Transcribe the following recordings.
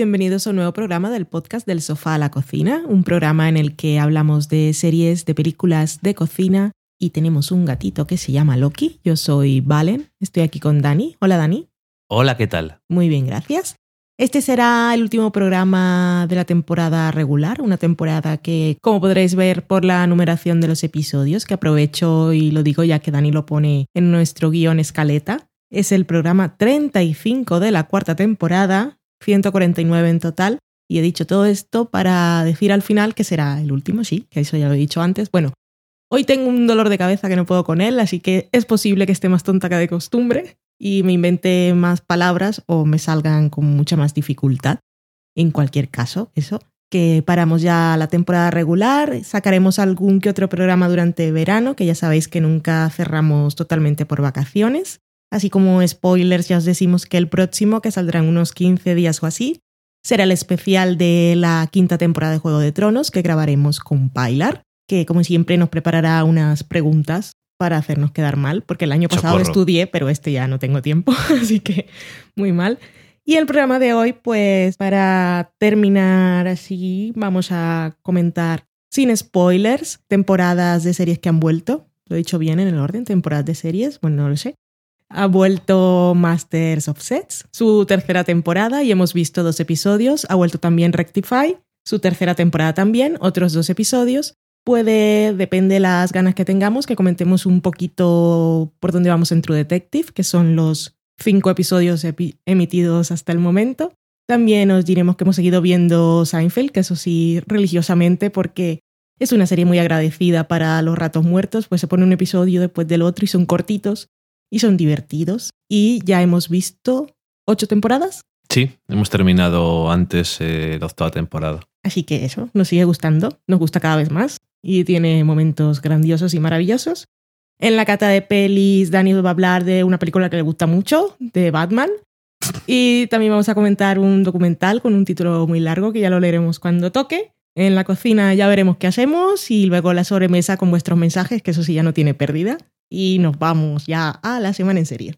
Bienvenidos a un nuevo programa del podcast del sofá a la cocina, un programa en el que hablamos de series, de películas, de cocina y tenemos un gatito que se llama Loki. Yo soy Valen, estoy aquí con Dani. Hola Dani. Hola, ¿qué tal? Muy bien, gracias. Este será el último programa de la temporada regular, una temporada que, como podréis ver por la numeración de los episodios, que aprovecho y lo digo ya que Dani lo pone en nuestro guion escaleta, es el programa 35 de la cuarta temporada, 149 en total. Y he dicho todo esto para decir al final que será el último, sí, que eso ya lo he dicho antes. Bueno, hoy tengo un dolor de cabeza que no puedo con él, así que es posible que esté más tonta que de costumbre y me invente más palabras o me salgan con mucha más dificultad. En cualquier caso, eso, que paramos ya la temporada regular, sacaremos algún que otro programa durante verano, que ya sabéis que nunca cerramos totalmente por vacaciones. Así como spoilers, ya os decimos que el próximo, que saldrá en unos 15 días o así, será el especial de la quinta temporada de Juego de Tronos que grabaremos con Pilar, que como siempre nos preparará unas preguntas para hacernos quedar mal, porque el año pasado estudié, pero este ya no tengo tiempo, así que muy mal. Y el programa de hoy, pues para terminar así, vamos a comentar sin spoilers temporadas de series que han vuelto. Lo he dicho bien en el orden, temporadas de series, bueno, no lo sé. Ha vuelto Masters of Sets, su tercera temporada, y hemos visto dos episodios. Ha vuelto también Rectify, su tercera temporada también, otros dos episodios. Puede, depende de las ganas que tengamos, que comentemos un poquito por dónde vamos en True Detective, que son los cinco episodios emitidos hasta el momento. También os diremos que hemos seguido viendo Seinfeld, que eso sí, religiosamente, porque es una serie muy agradecida para los ratos muertos, pues se pone un episodio después del otro y son cortitos y son divertidos. Y ya hemos visto ocho temporadas. Sí, hemos terminado antes eh, la octava temporada. Así que eso, nos sigue gustando, nos gusta cada vez más y tiene momentos grandiosos y maravillosos. En la cata de pelis, Daniel va a hablar de una película que le gusta mucho, de Batman. Y también vamos a comentar un documental con un título muy largo que ya lo leeremos cuando toque. En la cocina ya veremos qué hacemos y luego la sobremesa con vuestros mensajes, que eso sí ya no tiene pérdida y nos vamos ya a la semana en serie.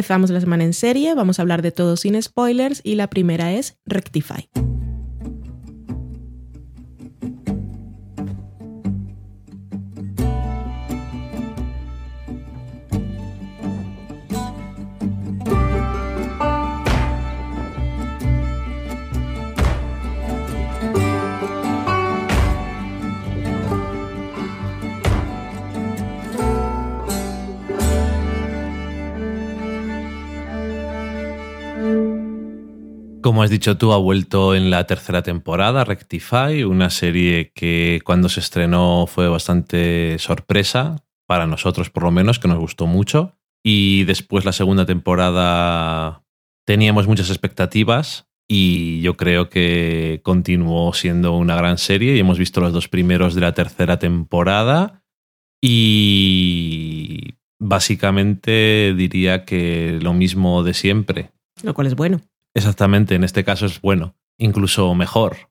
Empezamos la semana en serie, vamos a hablar de todo sin spoilers y la primera es Rectify. Como has dicho tú, ha vuelto en la tercera temporada, Rectify, una serie que cuando se estrenó fue bastante sorpresa, para nosotros por lo menos, que nos gustó mucho. Y después la segunda temporada teníamos muchas expectativas y yo creo que continuó siendo una gran serie y hemos visto los dos primeros de la tercera temporada y básicamente diría que lo mismo de siempre. Lo cual es bueno. Exactamente, en este caso es bueno, incluso mejor,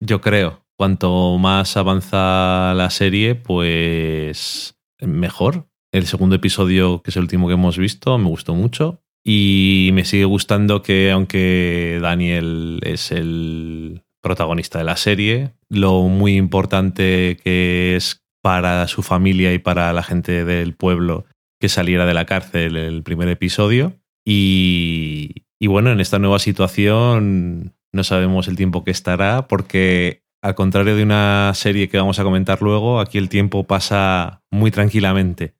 yo creo. Cuanto más avanza la serie, pues mejor. El segundo episodio, que es el último que hemos visto, me gustó mucho. Y me sigue gustando que, aunque Daniel es el protagonista de la serie, lo muy importante que es para su familia y para la gente del pueblo que saliera de la cárcel el primer episodio. Y, y bueno, en esta nueva situación no sabemos el tiempo que estará porque al contrario de una serie que vamos a comentar luego, aquí el tiempo pasa muy tranquilamente.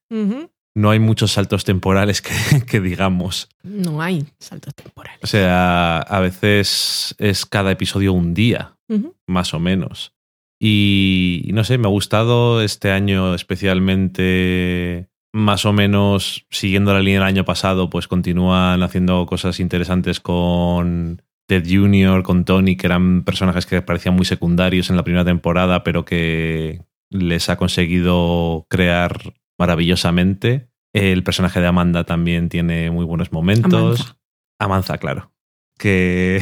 No hay muchos saltos temporales que, digamos. No hay saltos temporales. O sea, a veces es cada episodio un día, más o menos. Y no sé, me ha gustado este año especialmente más o menos siguiendo la línea del año pasado, pues continúan haciendo cosas interesantes con Ted Jr., con Tony, que eran personajes que parecían muy secundarios en la primera temporada, pero que les ha conseguido crear maravillosamente. El personaje de Amanda también tiene muy buenos momentos. Amanza. Amanza, claro. Que.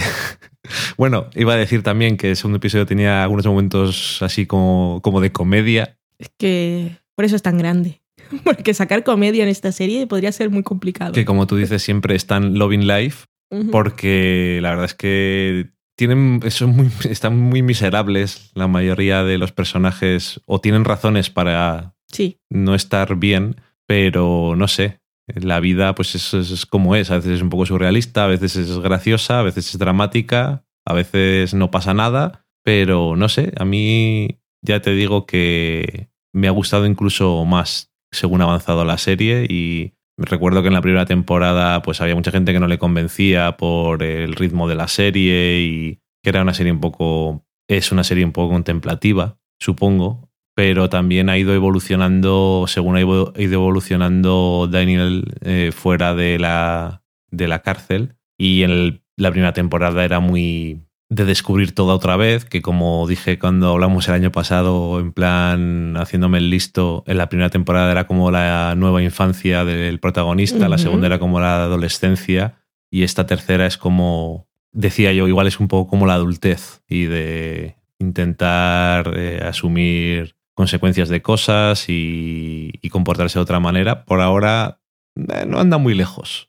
bueno, iba a decir también que el segundo episodio tenía algunos momentos así como, como de comedia. Es que por eso es tan grande. Porque sacar comedia en esta serie podría ser muy complicado. Que como tú dices, siempre están Loving Life. Porque la verdad es que tienen, son muy, están muy miserables la mayoría de los personajes. O tienen razones para Sí, no estar bien, pero no sé. La vida, pues es, es- es como es. A veces es un poco surrealista, a veces es graciosa, a veces es dramática, a veces no pasa nada, pero no sé. A mí ya te digo que me ha gustado incluso más según ha avanzado la serie y recuerdo que en la primera temporada pues había mucha gente que no le convencía por el ritmo de la serie y que era una serie un poco es una serie un poco contemplativa, supongo, pero también ha ido evolucionando, según ha ido evolucionando Daniel eh, fuera de la, de la cárcel. Y en la primera temporada era muy de descubrir todo otra vez, que como dije cuando hablamos el año pasado, en plan haciéndome el listo, en la primera temporada era como la nueva infancia del protagonista, la segunda era como la adolescencia y esta tercera es como, decía yo, igual es un poco como la adultez y de intentar eh, asumir consecuencias de cosas y, y comportarse de otra manera. Por ahora eh, no anda muy lejos.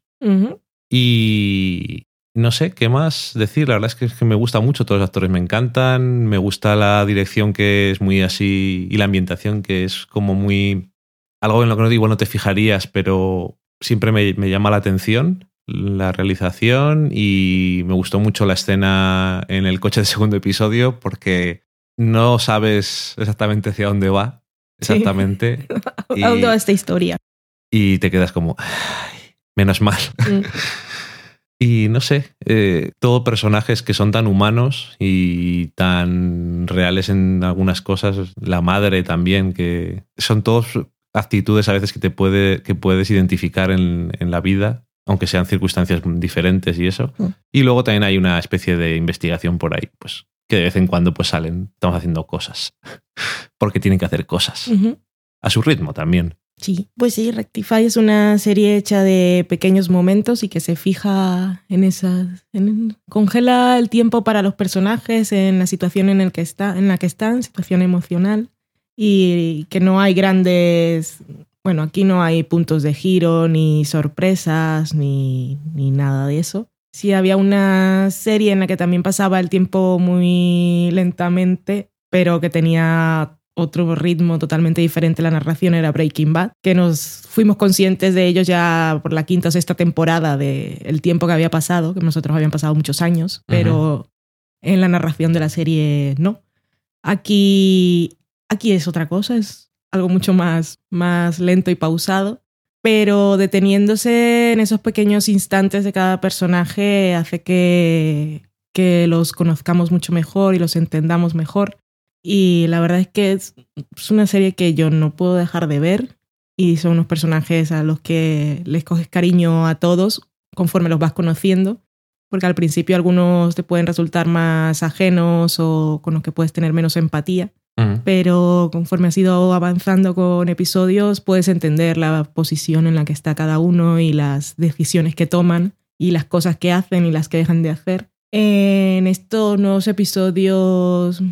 Y no sé qué más decir. La verdad es que, es que me gusta mucho, todos los actores me encantan. Me gusta la dirección que es muy así y la ambientación que es como muy. Algo en lo que no digo, no te fijarías, pero siempre me, me llama la atención la realización y me gustó mucho la escena en el coche del segundo episodio porque no sabes exactamente hacia dónde va. Sí. Exactamente. ¿A dónde Y- va esta historia? Y te quedas como. "Ay, menos mal. Mm. Y no sé, eh, todo personajes que son tan humanos y tan reales en algunas cosas. La madre también, que son todos actitudes a veces que te puede, que puedes identificar en, en la vida, aunque sean circunstancias diferentes y eso. Mm. Y luego también hay una especie de investigación por ahí, pues que de vez en cuando pues salen, estamos haciendo cosas, porque tienen que hacer cosas, a su ritmo también. Sí, pues sí, Rectify es una serie hecha de pequeños momentos y que se fija en esas. congela el tiempo para los personajes en la situación en, que está, en la que están, situación emocional, y que no hay grandes. Bueno, aquí no hay puntos de giro, ni sorpresas, ni, ni nada de eso. Sí, había una serie en la que también pasaba el tiempo muy lentamente, pero que tenía otro ritmo totalmente diferente la narración, era Breaking Bad, que nos fuimos conscientes de ello ya por la quinta o sexta temporada del tiempo que había pasado, que nosotros habían pasado muchos años, pero en la narración de la serie no. Aquí, aquí es otra cosa, es algo mucho más, más lento y pausado, pero deteniéndose en esos pequeños instantes de cada personaje hace que, que los conozcamos mucho mejor y los entendamos mejor. Y la verdad es que es, es una serie que yo no puedo dejar de ver y son unos personajes a los que les coges cariño a todos conforme los vas conociendo, porque al principio algunos te pueden resultar más ajenos o con los que puedes tener menos empatía, pero conforme has ido avanzando con episodios puedes entender la posición en la que está cada uno y las decisiones que toman y las cosas que hacen y las que dejan de hacer. En estos nuevos episodios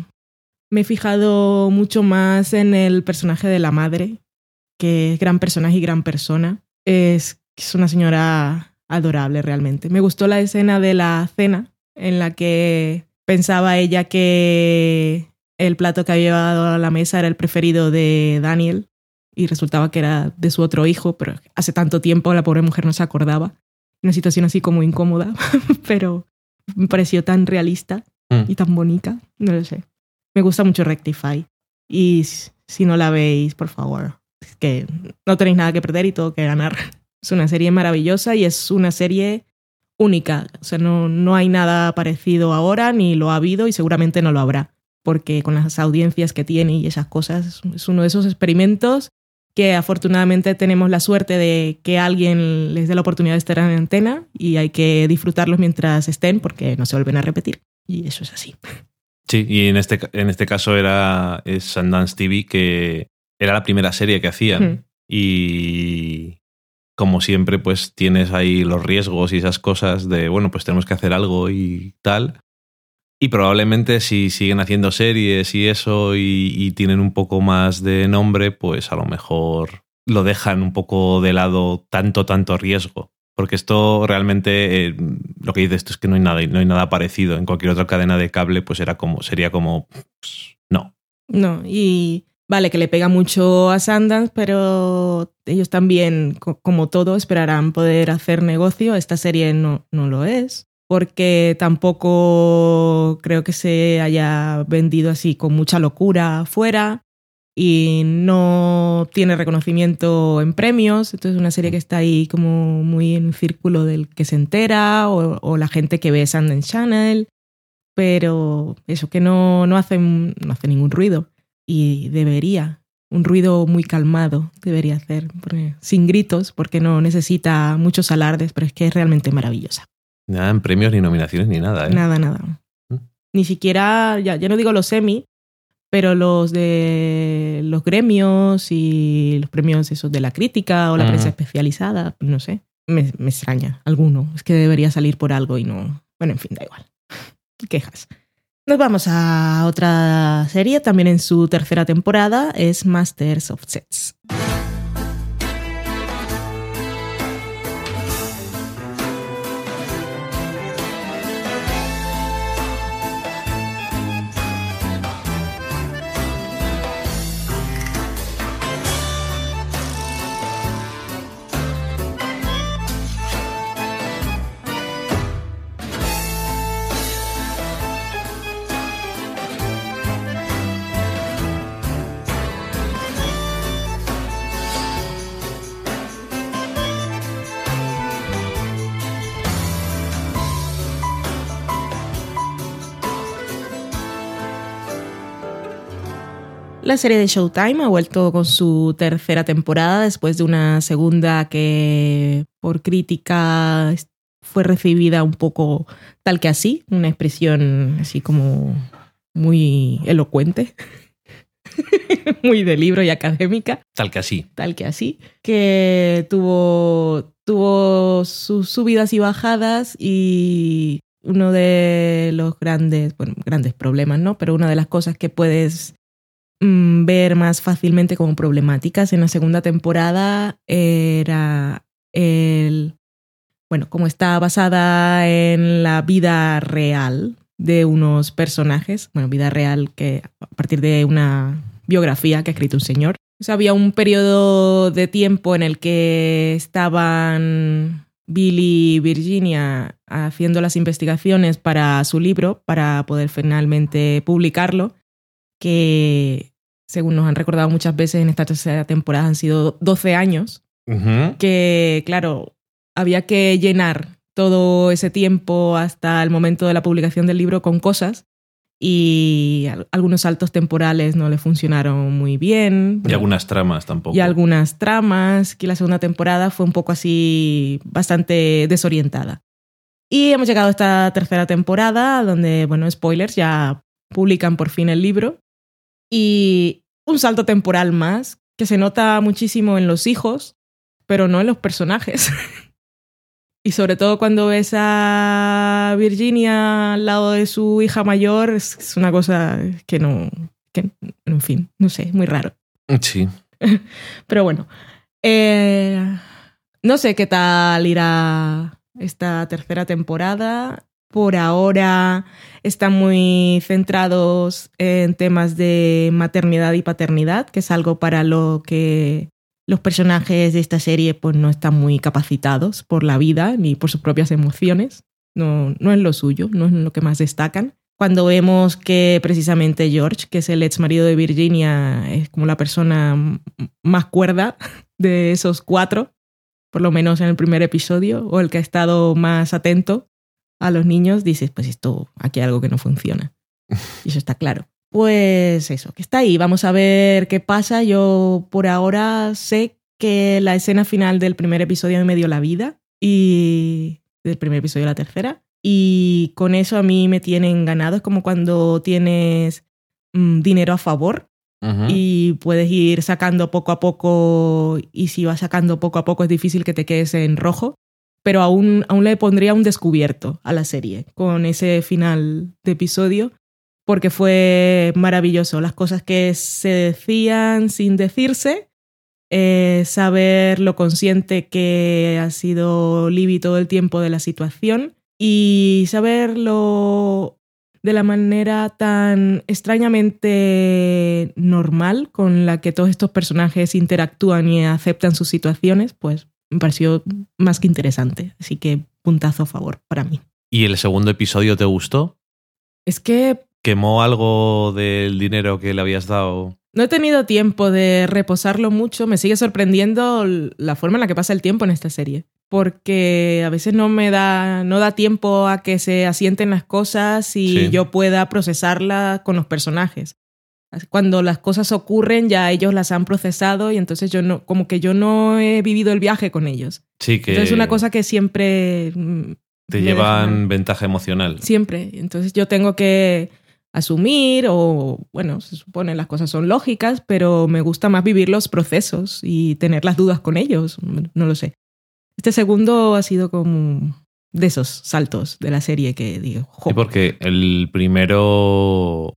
me he fijado mucho más en el personaje de la madre, que es gran personaje y gran persona. Es, es una señora adorable realmente. Me gustó la escena de la cena en la que pensaba ella que el plato que había llevado a la mesa era el preferido de Daniel y resultaba que era de su otro hijo, pero hace tanto tiempo la pobre mujer no se acordaba. Una situación así como incómoda, pero me pareció tan realista Mm. y tan bonita, no lo sé. Me gusta mucho Rectify y si no la veis, por favor, es que no tenéis nada que perder y todo que ganar. Es una serie maravillosa y es una serie única. O sea, no, no hay nada parecido ahora, ni lo ha habido y seguramente no lo habrá. Porque con las audiencias que tiene y esas cosas, es uno de esos experimentos que afortunadamente tenemos la suerte de que alguien les dé la oportunidad de estar en antena y hay que disfrutarlos mientras estén porque no se vuelven a repetir. Y eso es así. Sí, y en este, en este caso era es Sundance TV, que era la primera serie que hacían. Y como siempre, pues tienes ahí los riesgos y esas cosas de, bueno, pues tenemos que hacer algo y tal. Y probablemente si siguen haciendo series y eso y, tienen un poco más de nombre, pues a lo mejor lo dejan un poco de lado tanto, tanto riesgo. Porque esto realmente, eh, lo que dices esto es que no hay nada, no hay nada parecido. En cualquier otra cadena de cable, pues era como, sería como, pues, no. No, y Vale, que le pega mucho a Sundance, pero ellos también, como todo, esperarán poder hacer negocio. Esta serie no, no lo es, porque tampoco creo que se haya vendido así con mucha locura fuera y no tiene reconocimiento en premios. Entonces es una serie que está ahí como muy en un círculo del que se entera o, o la gente que ve Sundance Channel. Pero eso, que no, no, hace, no hace ningún ruido y debería. Un ruido muy calmado debería hacer, sin gritos, porque no necesita muchos alardes, pero es que es realmente maravillosa. Nada en premios, ni nominaciones, ni nada. ¿eh? Nada, nada. ¿Mm? Ni siquiera, ya, ya no digo los semi, pero los de los gremios y los premios esos de la crítica o la prensa especializada, no sé, me, me, extraña alguno. Es que debería salir por algo y no. Bueno, en fin, da igual. Quejas. Nos vamos a otra serie, también en su tercera temporada, es Masters of Sets. La serie de Showtime ha vuelto con su tercera temporada después de una segunda que por crítica fue recibida un poco tal que así, una expresión así como muy elocuente, muy de libro y académica. Tal que así. Tal que así, que tuvo, tuvo sus subidas y bajadas y uno de los grandes, bueno, grandes problemas, ¿no? Pero una de las cosas que puedes Mm, ver más fácilmente como problemáticas en la segunda temporada era el, bueno, como está basada en la vida real de unos personajes, bueno, vida real que a partir de una biografía que ha escrito un señor. había un periodo de tiempo en el que estaban Billy y Virginia haciendo las investigaciones para su libro, para poder finalmente publicarlo, que según nos han recordado muchas veces en esta tercera temporada, han sido 12 años, que claro, había que llenar todo ese tiempo hasta el momento de la publicación del libro con cosas y algunos saltos temporales no le funcionaron muy bien. Y algunas tramas tampoco. Y algunas tramas, que la segunda temporada fue un poco así, bastante desorientada. Y hemos llegado a esta tercera temporada donde, bueno, spoilers, ya publican por fin el libro. Y un salto temporal más que se nota muchísimo en los hijos, pero no en los personajes. y sobre todo cuando ves a Virginia al lado de su hija mayor, es, una cosa que no, que, en fin, no sé, muy raro. Sí. pero bueno, eh, no sé qué tal irá esta tercera temporada por ahora están muy centrados en temas de maternidad y paternidad, que es algo para lo que los personajes de esta serie pues, no están muy capacitados por la vida ni por sus propias emociones. No, no es lo suyo, no es lo que más destacan. Cuando vemos que precisamente George, que es el ex marido de Virginia, es como la persona más cuerda de esos cuatro, por lo menos en el primer episodio, o el que ha estado más atento a los niños, dices, pues esto, aquí hay algo que no funciona. Y eso está claro. Pues eso, que está ahí. Vamos a ver qué pasa. Yo por ahora sé que la escena final del primer episodio me dio la vida y del primer episodio de la tercera. Y con eso a mí me tienen ganado. Es como cuando tienes mm, dinero a favor y puedes ir sacando poco a poco y si vas sacando poco a poco es difícil que te quedes en rojo, pero aún, aún le pondría un descubierto a la serie con ese final de episodio porque fue maravilloso. Las cosas que se decían sin decirse, eh, saber lo consciente que ha sido Libby todo el tiempo de la situación y saberlo de la manera tan extrañamente normal con la que todos estos personajes interactúan y aceptan sus situaciones, pues me pareció más que interesante. Así que puntazo a favor para mí. ¿Y el segundo episodio te gustó? Es que ¿Quemó algo del dinero que le habías dado? no he tenido tiempo de reposarlo mucho. Me sigue sorprendiendo la forma en la que pasa el tiempo en esta serie. Porque a veces no me da, no da tiempo a que se asienten las cosas y Sí. yo pueda procesarlas con los personajes. Cuando las cosas ocurren ya ellos las han procesado y entonces yo no, como que yo no he vivido el viaje con ellos. Sí, que Entonces es una cosa que siempre mm, te llevan ventaja emocional. Siempre. Entonces yo tengo que asumir o, bueno, se supone las cosas son lógicas, pero me gusta más vivir los procesos y tener las dudas con ellos. No lo sé. Este segundo ha sido como de esos saltos de la serie que digo, jo, Sí, porque el primero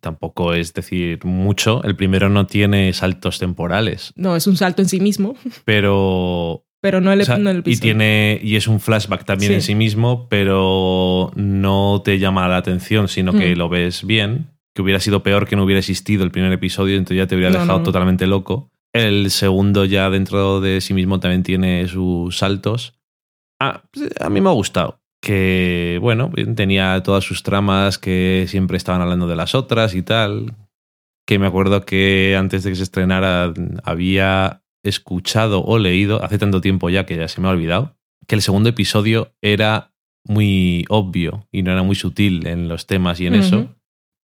tampoco es decir mucho. El primero no tiene saltos temporales, no, es un salto en sí mismo, pero pero no el, O sea, no el y tiene y es un flashback también Sí. en sí mismo, pero no te llama la atención, sino que Mm. lo ves bien. Que hubiera sido peor que no hubiera existido el primer episodio, entonces ya te hubiera No, dejado no. totalmente loco. El segundo ya dentro de sí mismo también tiene sus saltos. Ah, pues, a mí me ha gustado. Que, bueno, tenía todas sus tramas que siempre estaban hablando de las otras y tal. Que me acuerdo que antes de que se estrenara había escuchado o leído, hace tanto tiempo ya que ya se me ha olvidado, que el segundo episodio era muy obvio y no era muy sutil en los temas y en eso.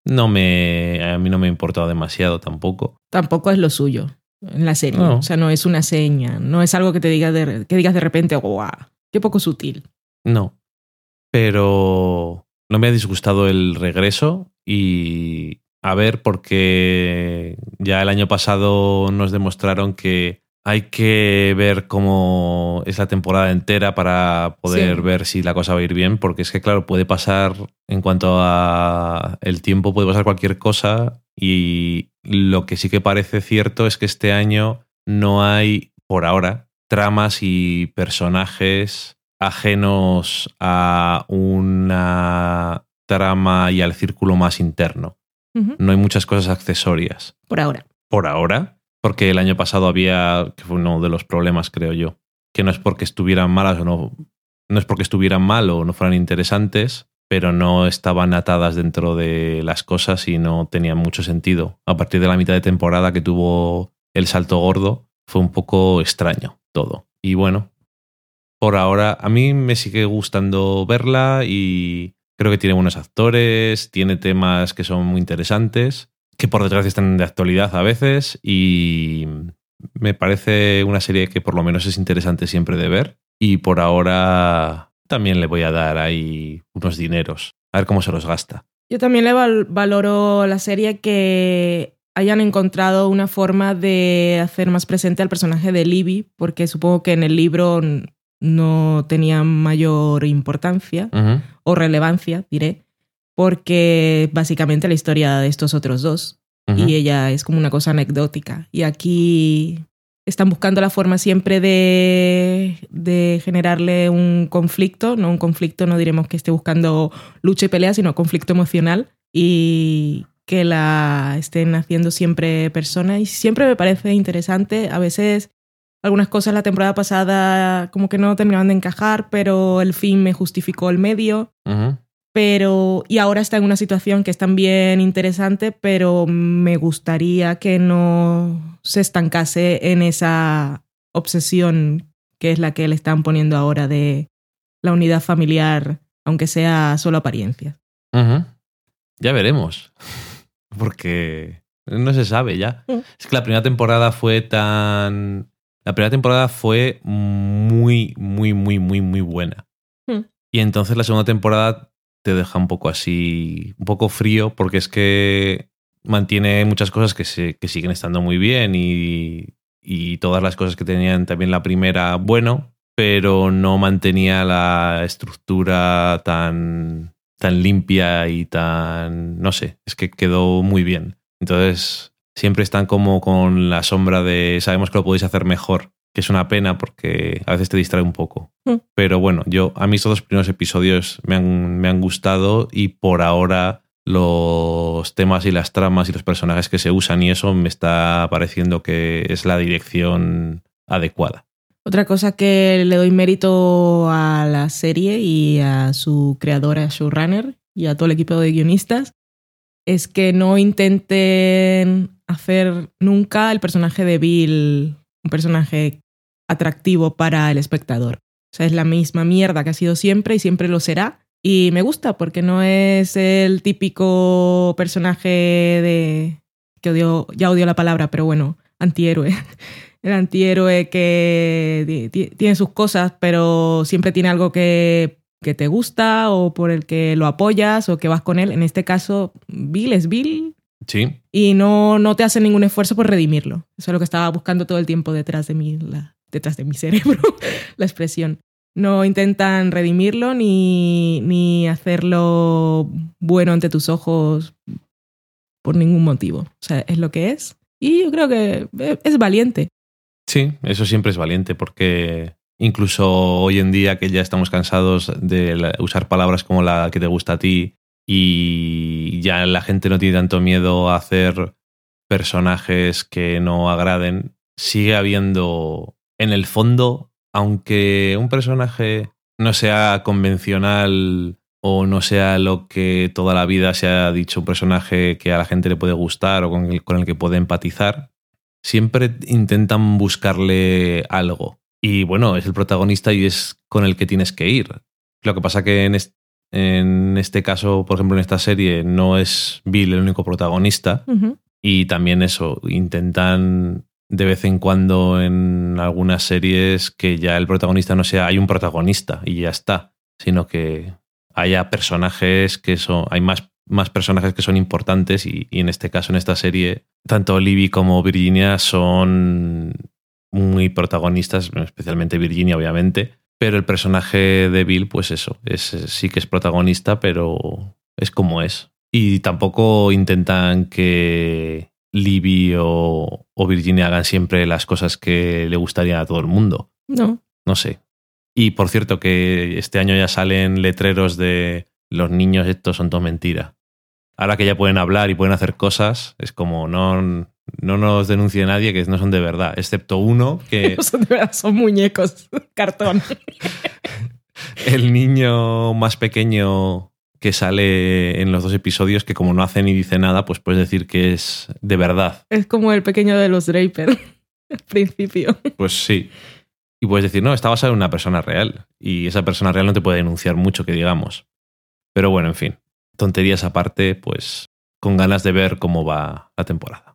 No me, a mí no me ha importado demasiado tampoco. Tampoco es lo suyo en la serie. No. O sea, no es una seña, no es algo que te digas de, que digas de repente, guau, qué poco sutil. No. Pero no me ha disgustado el regreso y a ver, porque ya el año pasado nos demostraron que hay que ver cómo es la temporada entera para poder Sí. ver si la cosa va a ir bien, porque es que claro, puede pasar en cuanto a el tiempo puede pasar cualquier cosa y lo que sí que parece cierto es que este año no hay por ahora tramas y personajes ajenos a una trama y al círculo más interno. No hay muchas cosas accesorias. Por ahora. Por ahora, porque el año pasado había, que fue uno de los problemas, creo yo, que no es porque estuvieran malas o no, no es porque estuvieran mal o no fueran interesantes, pero no estaban atadas dentro de las cosas y no tenían mucho sentido. A partir de la mitad de temporada que tuvo el salto gordo, fue un poco extraño todo. Y bueno, por ahora a mí me sigue gustando verla y creo que tiene buenos actores, tiene temas que son muy interesantes, que por desgracia están de actualidad a veces y me parece una serie que por lo menos es interesante siempre de ver y por ahora también le voy a dar ahí unos dineros, a ver cómo se los gasta. Yo también le val- valoro la serie que hayan encontrado una forma de hacer más presente al personaje de Libby, porque supongo que en el libro no tenía mayor importancia o relevancia, diré, porque básicamente la historia de estos otros dos y ella es como una cosa anecdótica. Y aquí están buscando la forma siempre de, de generarle un conflicto, no un conflicto, no diremos que esté buscando lucha y pelea, sino conflicto emocional y que la estén haciendo siempre persona. Y siempre me parece interesante, a veces algunas cosas la temporada pasada como que no terminaban de encajar, pero el fin me justificó el medio pero y ahora está en una situación que es también interesante, pero me gustaría que no se estancase en esa obsesión que es la que le están poniendo ahora de la unidad familiar, aunque sea solo apariencia. Ya veremos. Porque no se sabe ya. Mm. Es que la primera temporada fue tan. La primera temporada fue muy, muy, muy, muy, muy buena. Mm. Y entonces la segunda temporada te deja un poco así, un poco frío, porque es que mantiene muchas cosas que, se, que siguen estando muy bien y, y todas las cosas que tenían también la primera, bueno, pero no mantenía la estructura tan, tan limpia y tan, no sé, es que quedó muy bien. Entonces, siempre están como con la sombra de sabemos que lo podéis hacer mejor, que es una pena porque a veces te distrae un poco. Mm. Pero bueno, yo a mí estos dos primeros episodios me han, me han gustado y por ahora los temas y las tramas y los personajes que se usan y eso me está pareciendo que es la dirección adecuada. Otra cosa que le doy mérito a la serie y a su creadora, showrunner, y a todo el equipo de guionistas, es que no intenten hacer nunca el personaje de Bill un personaje atractivo para el espectador. O sea, es la misma mierda que ha sido siempre y siempre lo será. Y me gusta porque no es el típico personaje de... que odio, ya odio la palabra, pero bueno, antihéroe el antihéroe que tiene sus cosas, pero siempre tiene algo que, te gusta o por el que lo apoyas o que vas con él. En este caso, Bill es Bill. Sí. Y no, no te hace ningún esfuerzo por redimirlo. Eso es lo que estaba buscando todo el tiempo detrás de mí, detrás de mi cerebro, la expresión. No intentan redimirlo ni, ni hacerlo bueno ante tus ojos por ningún motivo. O sea, es lo que es. Y yo creo que es valiente. Sí, eso siempre es valiente porque incluso hoy en día que ya estamos cansados de usar palabras como la que te gusta a ti y ya la gente no tiene tanto miedo a hacer personajes que no agraden, sigue habiendo en el fondo, aunque un personaje no sea convencional o no sea lo que toda la vida se ha dicho, un personaje que a la gente le puede gustar o con el, con el que puede empatizar, siempre intentan buscarle algo. Y bueno, es el protagonista y es con el que tienes que ir. Lo que pasa que en, en este caso, por ejemplo, en esta serie, no es Bill el único protagonista. Y también eso, intentan de vez en cuando en algunas series que ya el protagonista no sea, hay un protagonista y ya está, sino que haya personajes que son, hay más más personajes que son importantes y, en este caso, en esta serie, tanto Libby como Virginia son muy protagonistas, especialmente Virginia, obviamente, pero el personaje de Bill, pues eso, es, sí que es protagonista, pero es como es. Y tampoco intentan que Libby o, o Virginia hagan siempre las cosas que le gustaría a todo el mundo. No. No sé. Y por cierto, que este año ya salen letreros de los niños, estos son todo mentira ahora que ya pueden hablar y pueden hacer cosas, es como no, no nos denuncie nadie que no son de verdad, excepto uno que... son de verdad, son muñecos, cartón. el niño más pequeño que sale en los dos episodios, que como no hace ni dice nada, pues puedes decir que es de verdad. Es como el pequeño de los Draper, al principio. Pues sí. Y puedes decir, no, está basado en una persona real. Y esa persona real no te puede denunciar mucho, que digamos. Pero bueno, en fin tonterías aparte, pues con ganas de ver cómo va la temporada.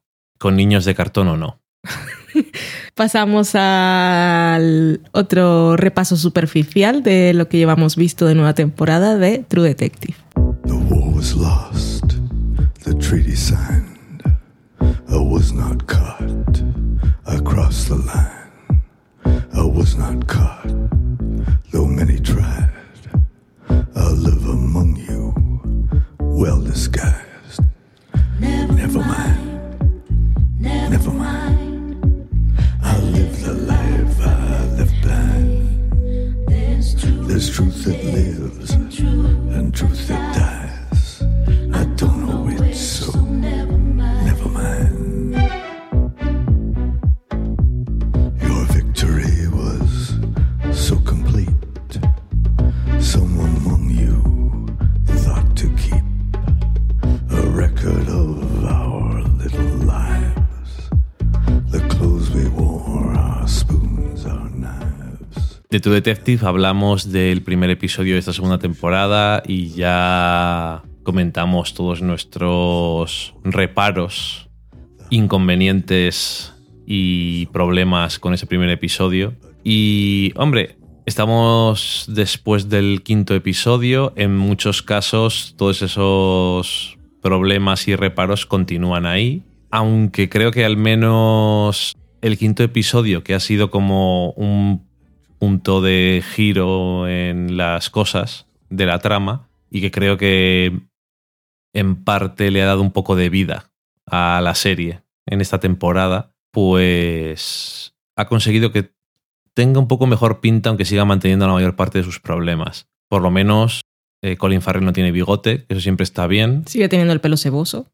Con niños de cartón o no. Pasamos al otro repaso superficial de lo que llevamos visto de nueva temporada de True Detective. The war was lost, the treaty signed. I was not caught. I crossed the line. I was not caught, though many tried. I live among you. well disguised. Never, Never mind. There's truth, that lives and truth, that dies. I don't know it, so never mind. De Tu Detective hablamos del primer episodio de esta segunda temporada y ya comentamos todos nuestros reparos, inconvenientes y problemas con ese primer episodio. Y, hombre, estamos después del quinto episodio. En muchos casos, todos esos problemas y reparos continúan ahí, aunque creo que al menos el quinto episodio, que ha sido como un punto de giro en las cosas de la trama, y que creo que en parte le ha dado un poco de vida a la serie en esta temporada, pues ha conseguido que tenga un poco mejor pinta, aunque siga manteniendo la mayor parte de sus problemas. Por lo menos eh, Colin Farrell no tiene bigote, eso siempre está bien. Sigue teniendo el pelo seboso.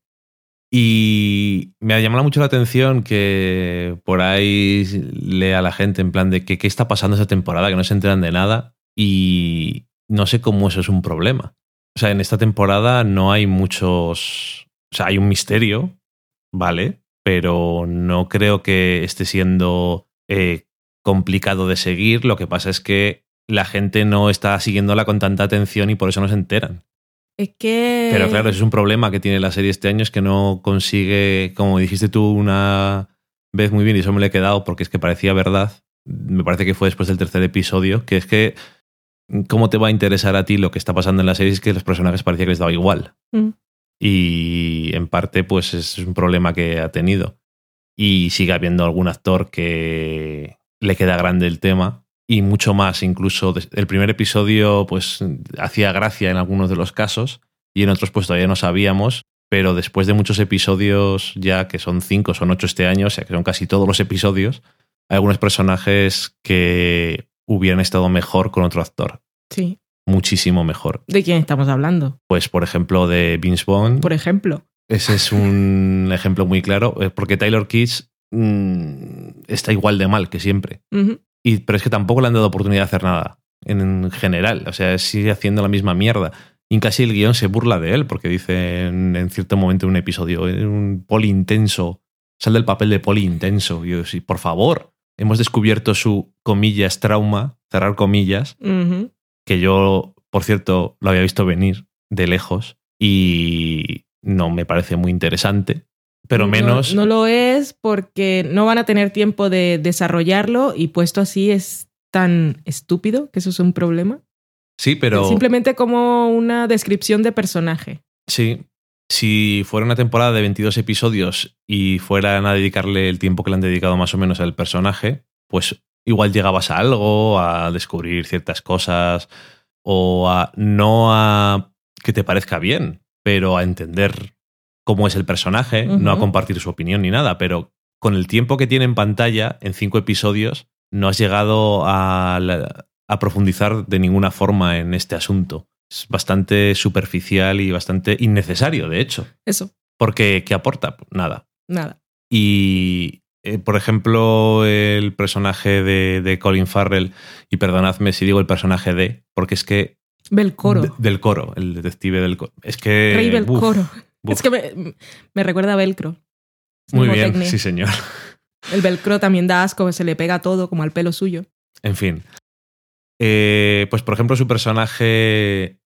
Y me ha llamado mucho la atención que por ahí lea a la gente en plan de que qué está pasando esa temporada, que no se enteran de nada. Y no sé cómo eso es un problema. O sea, en esta temporada no hay muchos. O sea, hay un misterio, ¿vale? Pero no creo que esté siendo eh, complicado de seguir. Lo que pasa es que la gente no está siguiéndola con tanta atención y por eso no se enteran. Es que. Pero claro, es un problema que tiene la serie este año, es que no consigue, como dijiste tú una vez muy bien, y eso me lo he quedado porque es que parecía verdad. Me parece que fue después del tercer episodio, que es que. ¿Cómo te va a interesar a ti lo que está pasando en la serie? Es que los personajes parecía que les daba igual. Mm. Y en parte, pues es un problema que ha tenido. Y sigue habiendo algún actor que le queda grande el tema y mucho más. Incluso el primer episodio, pues hacía gracia en algunos de los casos y en otros, pues todavía no sabíamos. Pero después de muchos episodios, ya que son cinco, son ocho este año, o sea que son casi todos los episodios, hay algunos personajes que hubieran estado mejor con otro actor. Sí. Muchísimo mejor. ¿De quién estamos hablando? Pues, por ejemplo, de Vince Vaughn. Por ejemplo. Ese es un ejemplo muy claro, eh, porque Taylor Kitsch mm, está igual de mal que siempre. Y, pero es que tampoco le han dado oportunidad de hacer nada en general. O sea, sigue haciendo la misma mierda. Y casi el guion se burla de él porque dice en, en cierto momento en un episodio, "Es un poli intenso, sal del papel de poli intenso. Y yo, sí, por favor, hemos descubierto su, comillas, trauma, cerrar comillas, que yo, por cierto, lo había visto venir de lejos y no me parece muy interesante, pero No- menos... No, lo es porque no van a tener tiempo de desarrollarlo y puesto así es tan estúpido que eso es un problema. sí, pero... Simplemente como una descripción de personaje. Sí. Si fuera una temporada de 22 episodios y fueran a dedicarle el tiempo que le han dedicado más o menos al personaje, pues igual llegabas a algo, a descubrir ciertas cosas, o a no a que te parezca bien, pero a entender cómo es el personaje, no a compartir su opinión ni nada, pero con el tiempo que tiene en pantalla, en cinco episodios, no has llegado a, la- a profundizar de ninguna forma en este asunto. Es bastante superficial y bastante innecesario, de hecho. Eso, Porque, ¿qué aporta? Nada. nada. Y, eh, por ejemplo, el personaje de, de Colin Farrell, y perdonadme si digo el personaje de, porque es que... Belcoro. de- del coro, el detective del coro. Es que... Rey Belcoro. uf. Es que me, me recuerda a Velcro. Muy bien, tecne. sí señor. El Velcro también da asco, se le pega todo como al pelo suyo. En fin. Eh, pues, por ejemplo, su personaje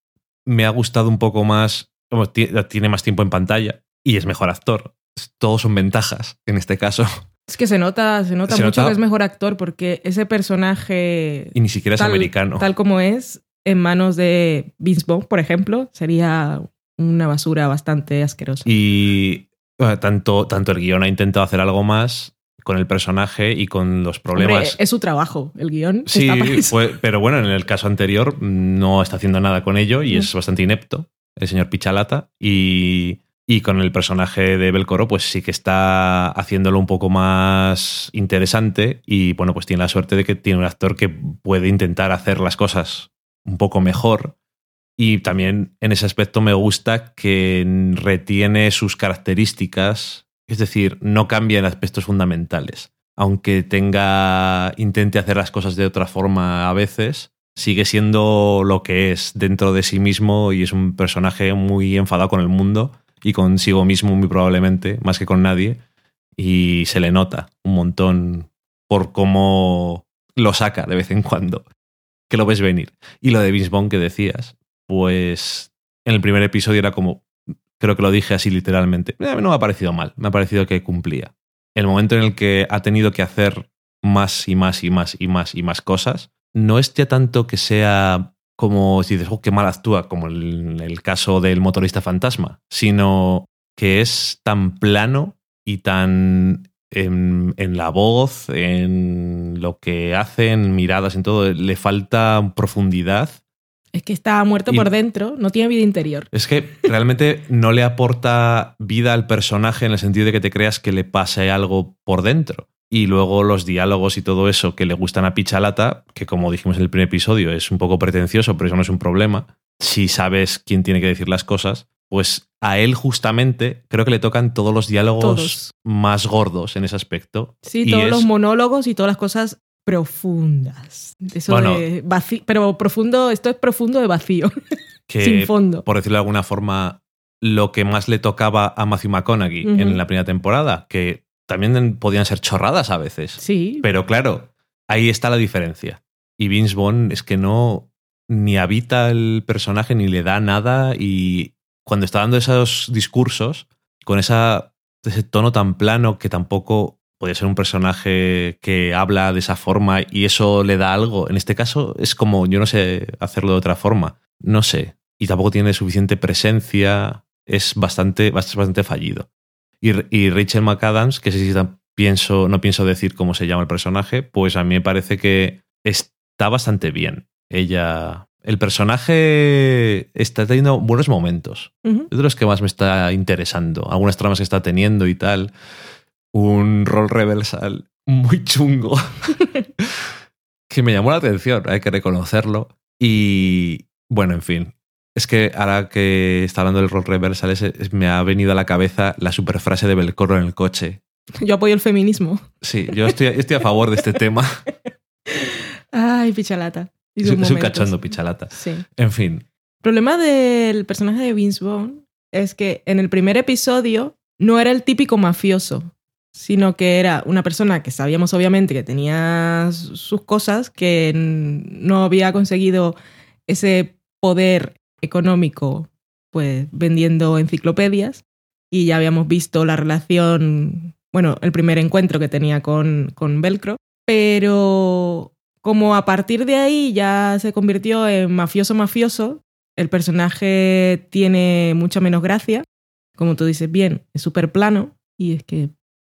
me ha gustado un poco más. como tiene más tiempo en pantalla y es mejor actor. Todos son ventajas en este caso. Es que se nota, se nota Se mucho nota- que es mejor actor porque ese personaje, Y ni siquiera es tal, americano. tal como es, en manos de Vince Vaughn, por ejemplo, sería una basura bastante asquerosa. Y bueno, tanto, tanto el guion ha intentado hacer algo más con el personaje y con los Hombre, problemas. es su trabajo, el guion. Sí, fue- pero bueno, en el caso anterior no está haciendo nada con ello y Mm. es bastante inepto, el señor Pichalata. Y, y con el personaje de Belcoro, pues sí que está haciéndolo un poco más interesante. Y bueno, pues tiene la suerte de que tiene un actor que puede intentar hacer las cosas un poco mejor. Y también en ese aspecto me gusta que retiene sus características, es decir, no cambia en aspectos fundamentales. Aunque tenga intente hacer las cosas de otra forma a veces, sigue siendo lo que es dentro de sí mismo y es un personaje muy enfadado con el mundo y consigo mismo muy probablemente, más que con nadie, y se le nota un montón por cómo lo saca de vez en cuando, que lo ves venir. Y lo de Vince Vaughn que decías, pues en el primer episodio era como, creo que lo dije así literalmente, "Eh, no me ha parecido mal, me ha parecido que cumplía. El momento en el que ha tenido que hacer más y más y más y más y más cosas, no es ya tanto que sea como si dices, oh, qué mal actúa, como en el caso del motorista fantasma, sino que es tan plano y tan en, en, la voz, en lo que hacen, miradas, en todo, le falta profundidad. Es que está muerto por dentro, no tiene vida interior. Es que realmente no le aporta vida al personaje en el sentido de que te creas que le pase algo por dentro. Y luego los diálogos y todo eso que le gustan a Pichalata, que como dijimos en el primer episodio es un poco pretencioso, pero eso no es un problema. Si sabes quién tiene que decir las cosas, pues a él justamente creo que le tocan todos los diálogos más gordos en ese aspecto. Sí, todos los monólogos y todas las cosas profundas. Eso de vacío, pero profundo, esto es profundo de vacío, sin fondo. Por decirlo de alguna forma, lo que más le tocaba a Matthew McConaughey en la primera temporada, que también podían ser chorradas a veces. Sí. Pero claro, ahí está la diferencia. Y Vince Vaughn es que no ni habita el personaje ni le da nada y cuando está dando esos discursos, con esa, ese tono tan plano que tampoco puede ser un personaje que habla de esa forma y eso le da algo. En este caso es como, yo no sé hacerlo de otra forma. No sé. Y tampoco tiene suficiente presencia. Es bastante, bastante fallido. Y, y Rachel McAdams, que si pienso, no pienso decir cómo se llama el personaje, pues a mí me parece que está bastante bien. Ella el personaje está teniendo buenos momentos. Es de los que más me está interesando. Algunas tramas que está teniendo y tal. Un rol reversal muy chungo. que me llamó la atención, hay que reconocerlo. Y bueno, en fin. Es que ahora que está hablando del rol reversal, me ha venido a la cabeza la superfrase de Belcoro en el coche. Yo apoyo el feminismo. Sí, yo estoy, estoy a favor de este tema. Ay, pichalata. Es, un cachondo pichalata. Sí. En fin. El problema del personaje de Vince Vaughn es que en el primer episodio no era el típico mafioso, sino que era una persona que sabíamos obviamente que tenía sus cosas, que no había conseguido ese poder económico pues vendiendo enciclopedias y ya habíamos visto la relación, bueno, el primer encuentro que tenía con, con Velcro, pero como a partir de ahí ya se convirtió en mafioso mafioso, el personaje tiene mucha menos gracia. Como tú dices, bien, es súper plano. Y es que,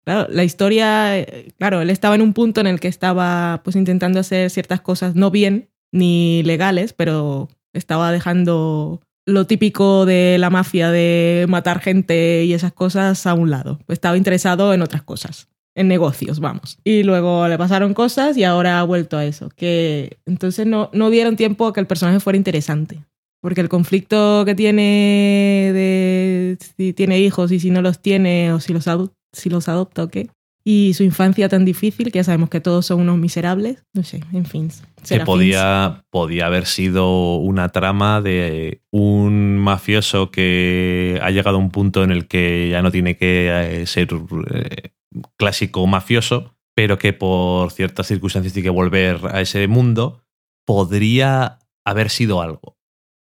claro, la historia, eh, claro, él estaba en un punto en el que estaba pues intentando hacer ciertas cosas no bien ni legales, pero estaba dejando lo típico de la mafia de matar gente y esas cosas a un lado. Estaba interesado en otras cosas en negocios, vamos. Y luego le pasaron cosas y ahora ha vuelto a eso. Que entonces no, no dieron tiempo a que el personaje fuera interesante. Porque el conflicto que tiene de si tiene hijos y si no los tiene, o si los, si los adopta o qué. Y su infancia tan difícil, que ya sabemos que todos son unos miserables. No sé, en fin. Que podía, podía haber sido una trama de un mafioso que ha llegado a un punto en el que ya no tiene que eh, ser eh, clásico mafioso, pero que por ciertas circunstancias tiene que volver a ese mundo, podría haber sido algo.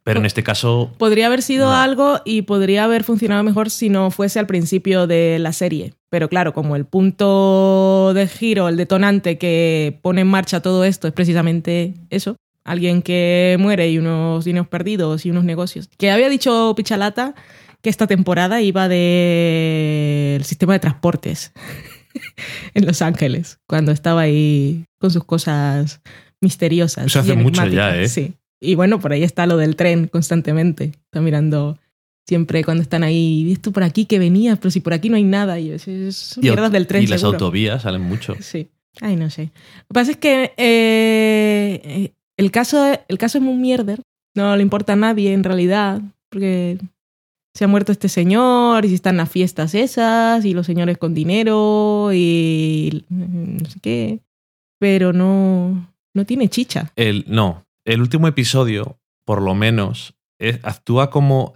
Pero en este caso... Podría haber sido algo y podría haber funcionado mejor si no fuese al principio de la serie. Pero claro, como el punto de giro, el detonante que pone en marcha todo esto es precisamente eso. Alguien que muere y unos dineros perdidos y unos negocios. Que había dicho Pichalata que esta temporada iba del sistema de transportes en Los Ángeles, cuando estaba ahí con sus cosas misteriosas. Eso hace mucho ya, ¿eh? Sí. Y bueno, por ahí está lo del tren constantemente. Está mirando siempre cuando están ahí, esto por aquí que venía, pero si por aquí no hay nada. Y es, mierdas del tren. Y las autovías salen mucho. Sí. Ay, no sé. Lo que pasa es que eh, el, caso, el caso es un mierder. No le importa a nadie en realidad, porque se ha muerto este señor y si están las fiestas esas y los señores con dinero y no sé qué. Pero no, no tiene chicha. El, no, el último episodio, por lo menos, actúa como...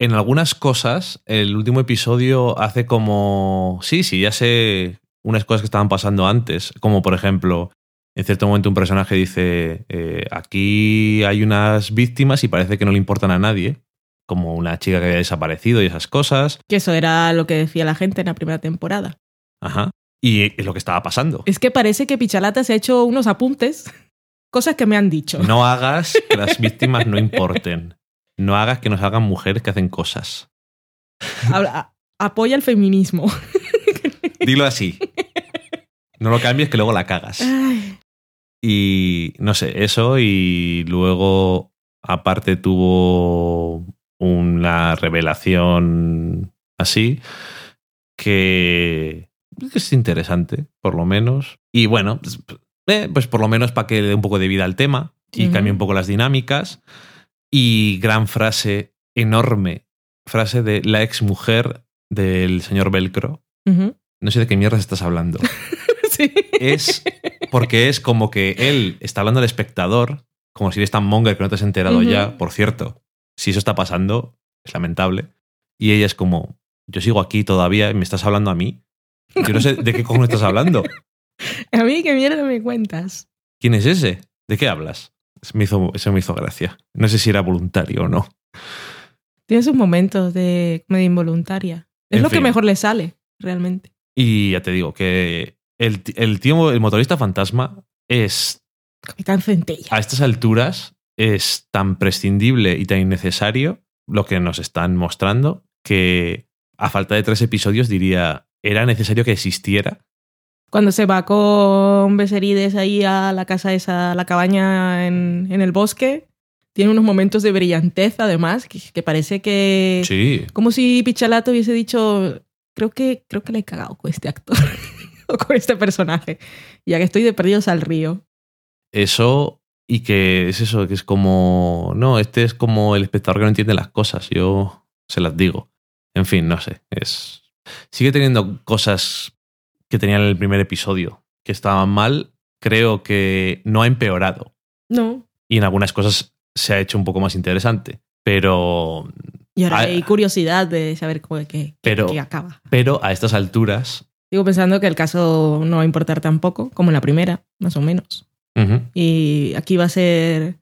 En algunas cosas, el último episodio hace como... Sí, sí, ya sé unas cosas que estaban pasando antes, como por ejemplo, en cierto momento un personaje dice, eh, aquí hay unas víctimas y parece que no le importan a nadie como una chica que había desaparecido y esas cosas. Que eso era lo que decía la gente en la primera temporada. Ajá. Y es lo que estaba pasando. Es que parece que Pichalata se ha hecho unos apuntes cosas que me han dicho. No hagas que las víctimas no importen. No hagas que nos hagan mujeres que hacen cosas. Habla- apoya el feminismo. Dilo así. No lo cambies que luego la cagas. Ay, Y no sé, eso y luego aparte tuvo una revelación así que es interesante, por lo menos. Y bueno, pues, eh, pues por lo menos para que le dé un poco de vida al tema y Ujú. cambie un poco las dinámicas. Y gran frase, enorme frase de la exmujer del señor Velcro. No sé de qué mierda estás hablando. Sí. Es porque es como que él está hablando al espectador, como si eres tan monger que no te has enterado ya. Por cierto, si eso está pasando, es lamentable. Y ella es como, yo sigo aquí todavía y me estás hablando a mí. Yo no sé de qué cojones estás hablando. A mí, ¿qué mierda me cuentas? ¿Quién es ese? ¿De qué hablas? Eso me hizo, eso me hizo gracia. No sé si era voluntario o no. Tiene sus momentos de comedia involuntaria. Es En lo que mejor le sale, realmente. Y ya te digo que el, el tío, el motorista fantasma es Capitán Centella. a estas alturas es tan prescindible y tan innecesario lo que nos están mostrando que a falta de tres episodios diría era necesario que existiera. Cuando se va con Beserides ahí a la casa esa, a la cabaña en, en el bosque, tiene unos momentos de brillantez además, que, que parece que... Sí, Como si Pichalato hubiese dicho, creo que, creo que le he cagado con este actor o con este personaje, ya que estoy de perdidos al río. eso y que es eso, que es como, no, este es como el espectador que no entiende las cosas, yo se las digo. En fin, no sé, es... Sigue teniendo cosas que tenía en el primer episodio que estaban mal, creo que no ha empeorado. No. y en algunas cosas se ha hecho un poco más interesante. Pero, Y ahora Ah, hay curiosidad de saber cómo que, que- Pero- acaba. pero a estas alturas. Sigo pensando que el caso no va a importar tampoco, como en la primera, más o menos. Y aquí va a ser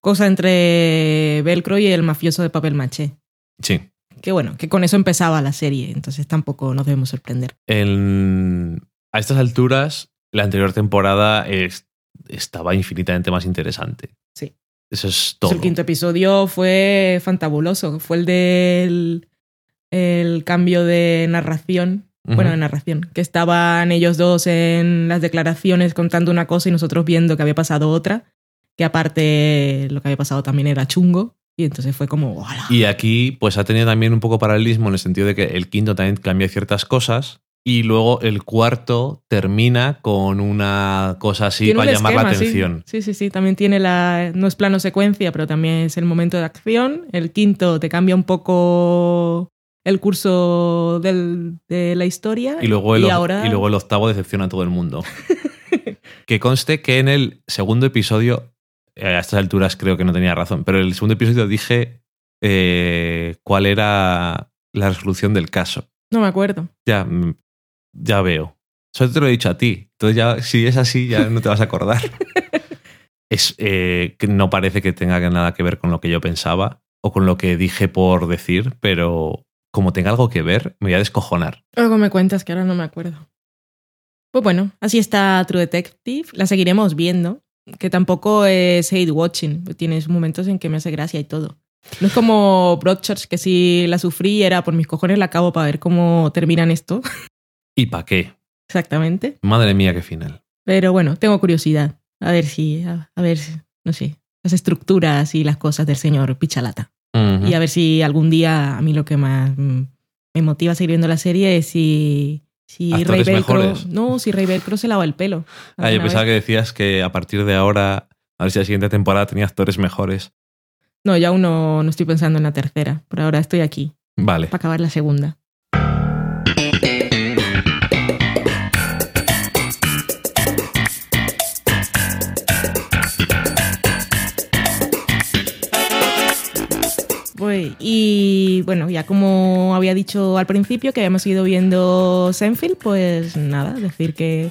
cosa entre Velcro y el mafioso de papel maché. sí. Que bueno, que con eso empezaba la serie, entonces tampoco nos debemos sorprender. En- a estas alturas, la anterior temporada es- estaba infinitamente más interesante. Sí. Eso es todo. el quinto episodio fue fantabuloso, fue el del el cambio de narración, bueno, de narración, que estaban ellos dos en las declaraciones contando una cosa y nosotros viendo que había pasado otra, que aparte lo que había pasado también era chungo, y entonces fue como, ¡hola! Y aquí, pues ha tenido también un poco paralelismo en el sentido de que el quinto también cambia ciertas cosas. Y luego el cuarto termina con una cosa así para llamar la sí. atención. Sí, sí, sí. También tiene la. No es plano secuencia, pero también es el momento de acción. El quinto te cambia un poco el curso del- de la historia. Y luego, el, y ahora. y luego el octavo decepciona a todo el mundo. que conste que en el segundo episodio, a estas alturas creo que no tenía razón, pero en el segundo episodio dije eh, cuál era la resolución del caso. No me acuerdo. Ya, mm, ya veo. Solo te lo he dicho a ti. Entonces ya, si es así, ya no te vas a acordar. es eh, que no parece que tenga nada que ver con lo que yo pensaba o con lo que dije por decir, pero como tenga algo que ver, me voy a descojonar. Luego me cuentas que ahora no me acuerdo. Pues bueno, así está True Detective. La seguiremos viendo. Que tampoco es hate watching. Tiene sus momentos en que me hace gracia y todo. No es como Broadchurch, que si la sufrí era por mis cojones la acabo para ver cómo terminan esto. ¿Y para qué? Exactamente. Madre mía, qué final. Pero bueno, tengo curiosidad. A ver si, a, a ver, si- no sé, las estructuras y las cosas del señor Pichalata. Y a ver si algún día a mí lo que más mm, me motiva a seguir viendo la serie es si, si Rey Actores Velcro. No, si Rey Velcro se lava el pelo. Ah, yo pensaba vez. que decías que a partir de ahora, a ver si la siguiente temporada tenía actores mejores. No, yo aún no, no estoy pensando en la tercera. Por ahora estoy aquí, Vale. para acabar la segunda. Y bueno, ya como había dicho al principio que habíamos ido viendo Senfield, pues nada, decir que,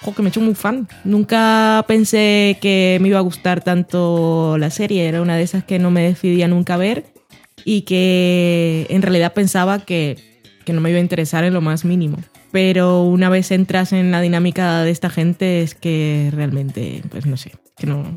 jo, que me he hecho muy fan. Nunca pensé que me iba a gustar tanto la serie, era una de esas que no me decidía nunca ver y que en realidad pensaba que, que no me iba a interesar en lo más mínimo. Pero una vez entras en la dinámica de esta gente es que realmente, pues no sé, que no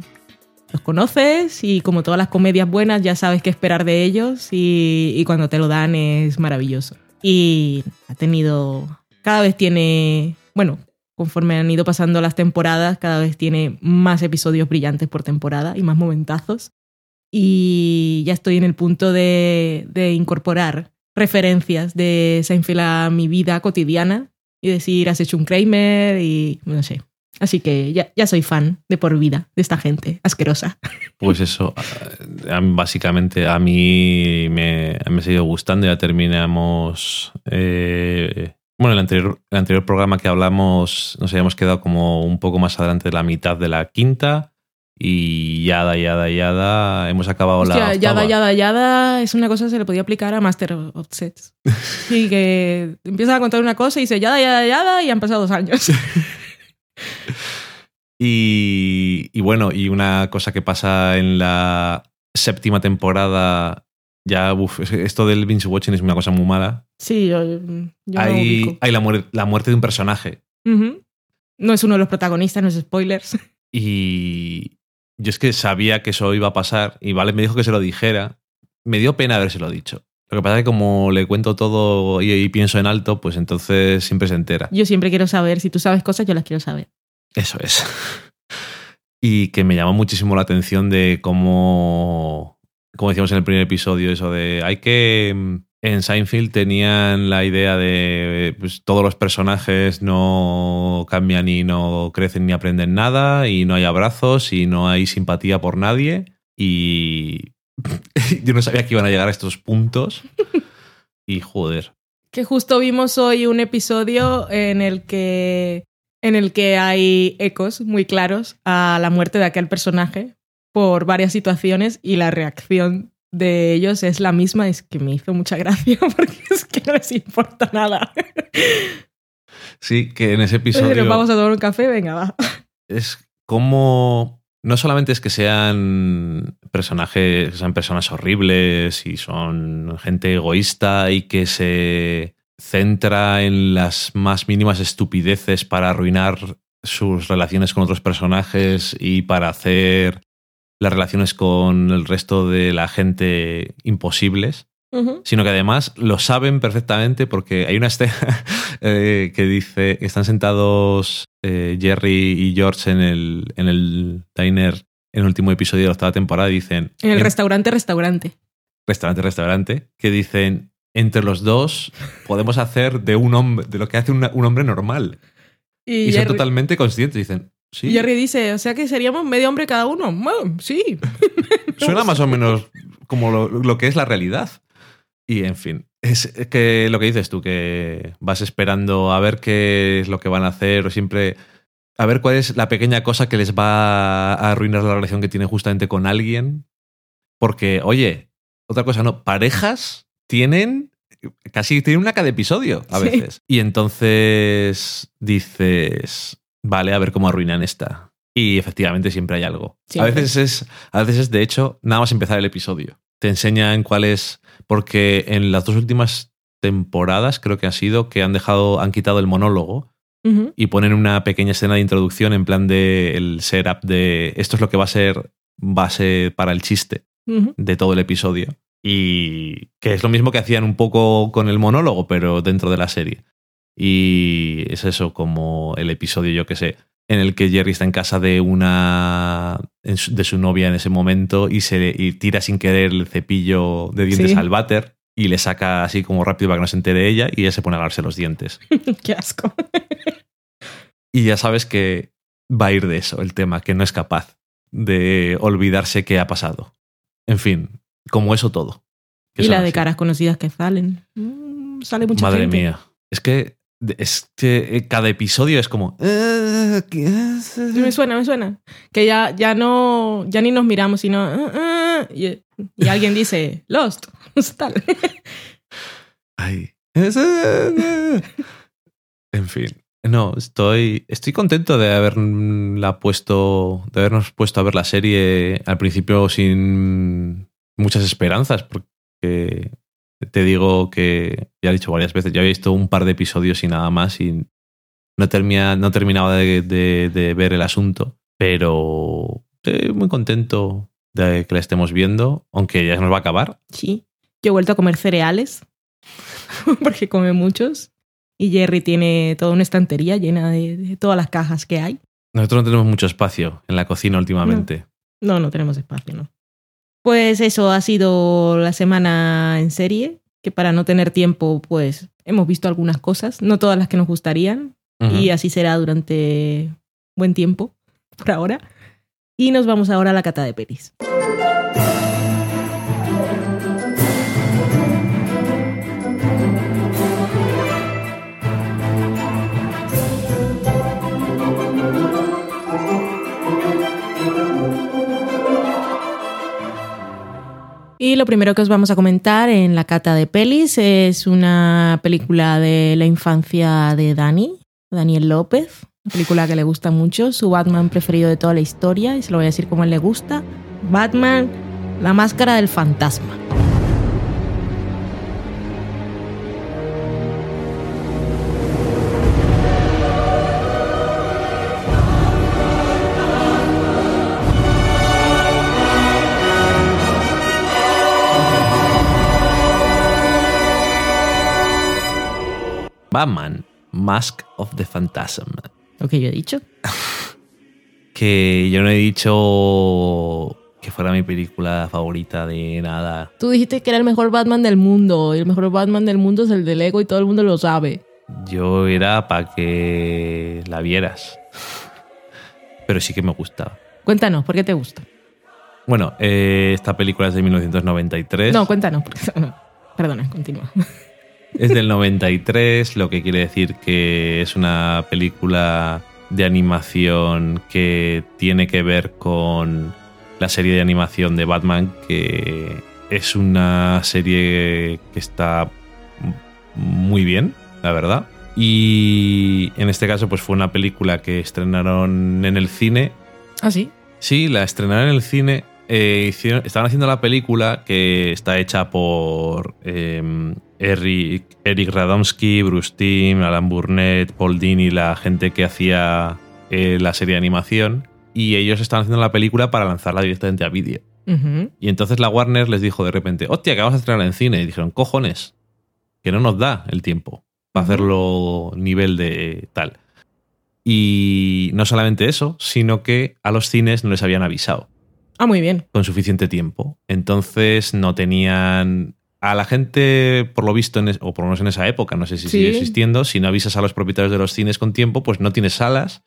los conoces y como todas las comedias buenas ya sabes qué esperar de ellos y, cuando te lo dan es maravilloso. Y ha tenido, cada vez tiene, bueno, conforme han ido pasando las temporadas, cada vez tiene más episodios brillantes por temporada y más momentazos. Y ya estoy en el punto de, de incorporar referencias de Seinfeld a mi vida cotidiana y decir, has hecho un Kramer y no sé. Así que ya, ya soy fan de por vida de esta gente asquerosa. Pues eso, eh, básicamente a mí me, me ha seguido gustando. Ya terminamos. Eh, bueno, el anterior, el anterior programa que hablamos nos habíamos quedado como un poco más adelante de la mitad de la quinta. Y yada, yada, yada, hemos acabado Hostia, la. yada, octava. yada, yada es una cosa que se le podía aplicar a Master of Sets. Y que empiezas a contar una cosa y dice yada, yada, yada y han pasado dos años. Y, y bueno, y una cosa que pasa en la séptima temporada, ya, uf, esto del binge watching es una cosa muy mala. Sí, yo, yo no hay hay la, muer- la muerte de un personaje. No es uno de los protagonistas, no es spoilers. Y yo es que sabía que eso iba a pasar y Vale me dijo que se lo dijera. Me dio pena habérselo dicho. Lo que pasa es que como le cuento todo y, y pienso en alto, pues entonces siempre se entera. Yo siempre quiero saber, si tú sabes cosas, yo las quiero saber. Eso es. Y que me llamó muchísimo la atención de cómo, como decíamos en el primer episodio, eso de hay que... mm, En Seinfeld tenían la idea de pues, todos los personajes no cambian y no crecen ni aprenden nada y no hay abrazos y no hay simpatía por nadie y yo no sabía que iban a llegar a estos puntos y joder. Que justo vimos hoy un episodio en el que en el que hay ecos muy claros a la muerte de aquel personaje por varias situaciones y la reacción de ellos es la misma, es que me hizo mucha gracia porque es que no les importa nada. Sí, que en ese episodio... Nos vamos a tomar un café, venga, va. es como no solamente es que sean personajes, que sean personas horribles y son gente egoísta y que se centra en las más mínimas estupideces para arruinar sus relaciones con otros personajes y para hacer las relaciones con el resto de la gente imposibles, Sino que además lo saben perfectamente porque hay una escena eh, que dice que están sentados eh, Jerry y George en el, en el diner en el último episodio de la octava temporada y dicen En el en- restaurante, restaurante. restaurante restaurante que dicen entre los dos podemos hacer de un hombre de lo que hace una- un hombre normal Y, y, son totalmente conscientes dicen sí y Jerry dice, o sea que seríamos medio hombre cada uno. Bueno, sí. suena más o menos como lo, lo que es la realidad. Y en fin, es que lo que dices tú, que vas esperando a ver qué es lo que van a hacer o siempre a ver cuál es la pequeña cosa que les va a arruinar la relación que tienen justamente con alguien. Porque, oye, otra cosa, no, parejas tienen casi tienen una cada episodio a Sí. veces. Y entonces dices, vale, a ver cómo arruinan esta. Y efectivamente siempre hay algo. A veces es, a veces es, de hecho, nada más empezar el episodio. Te enseñan cuál es. Porque en las dos últimas temporadas creo que ha sido que han dejado, han quitado el monólogo y ponen una pequeña escena de introducción en plan de el setup de esto es lo que va a ser base para el chiste de todo el episodio. Y que es lo mismo que hacían un poco con el monólogo, pero dentro de la serie. Y es eso, como el episodio, yo que sé, en el que Jerry está en casa de una. de su novia en ese momento y se y tira sin querer el cepillo de dientes Sí. al váter y le saca así como rápido para que no se entere ella y ella se pone a lavarse los dientes. Qué asco. Y ya sabes que va a ir de eso el tema, que no es capaz de olvidarse qué ha pasado. En fin, como eso todo. Y la de así. caras conocidas que salen. Mm, sale mucha Madre gente. mía. Es que, es que eh, cada episodio es como. "Eh, ¿qué es?". Sí, Me suena, me suena. Que ya, ya no, ya ni nos miramos, sino. "Ah, ah", y, y alguien dice, Lost. Tal. Ay. Eh, En fin. No, estoy, estoy contento de haberla puesto. de habernos puesto a ver la serie al principio sin muchas esperanzas, porque te digo que ya he dicho varias veces, ya he visto un par de episodios y nada más, y no, termina, no terminaba de, de- de ver el asunto, pero Estoy muy contento de que la estemos viendo, aunque ya se nos va a acabar. Sí. Yo he vuelto a comer cereales, porque come muchos. Y Jerry tiene toda una estantería llena de, de todas las cajas que hay. Nosotros no tenemos mucho espacio en la cocina últimamente. No, no tenemos espacio, ¿no? Pues eso ha sido la semana en serie, que para no tener tiempo, pues hemos visto algunas cosas, no todas las que nos gustarían, y así será durante buen tiempo, por ahora. Y nos vamos ahora a la cata de pelis. Y lo primero que os vamos a comentar en la cata de pelis es una película de la infancia de Dani, Daniel López, una película que le gusta mucho, su Batman preferido de toda la historia, y se lo voy a decir como él le gusta, Batman, la máscara del fantasma. Batman, Mask of the Phantasm. Lo que yo he dicho. Que yo no he dicho que fuera mi película favorita de nada. Tú dijiste que era el mejor Batman del mundo, y el mejor Batman del mundo es el de Lego y todo el mundo lo sabe. Yo era para que la vieras. Pero sí que me gustaba. Cuéntanos, ¿por qué te gusta? Bueno, eh, esta película es de 1993. No, cuéntanos. Porque... Perdona, continúa. Es del 93, lo que quiere decir que es una película de animación que tiene que ver con la serie de animación de Batman, que es una serie que está muy bien, la verdad. Y en este caso, pues fue una película que estrenaron en el cine ¿Ah, sí? Sí, la estrenaron en el cine. Eh, hicieron- estaban haciendo la película que está hecha por eh, Eric, Eric Radomski, Bruce Timm, Alan Burnett, Paul Dini, la gente que hacía eh, la serie de animación. Y ellos estaban haciendo la película para lanzarla directamente a vídeo. Y entonces la Warner les dijo de repente, hostia, que vamos a estrenar en cine. Y dijeron, cojones, que no nos da el tiempo para hacerlo nivel de tal. Y no solamente eso, sino que a los cines no les habían avisado Ah, muy bien. con suficiente tiempo. Entonces no tenían... A la gente, por lo visto, en es- o por lo menos en esa época, no sé si Sí. sigue existiendo, si no avisas a los propietarios de los cines con tiempo, pues no tienes salas,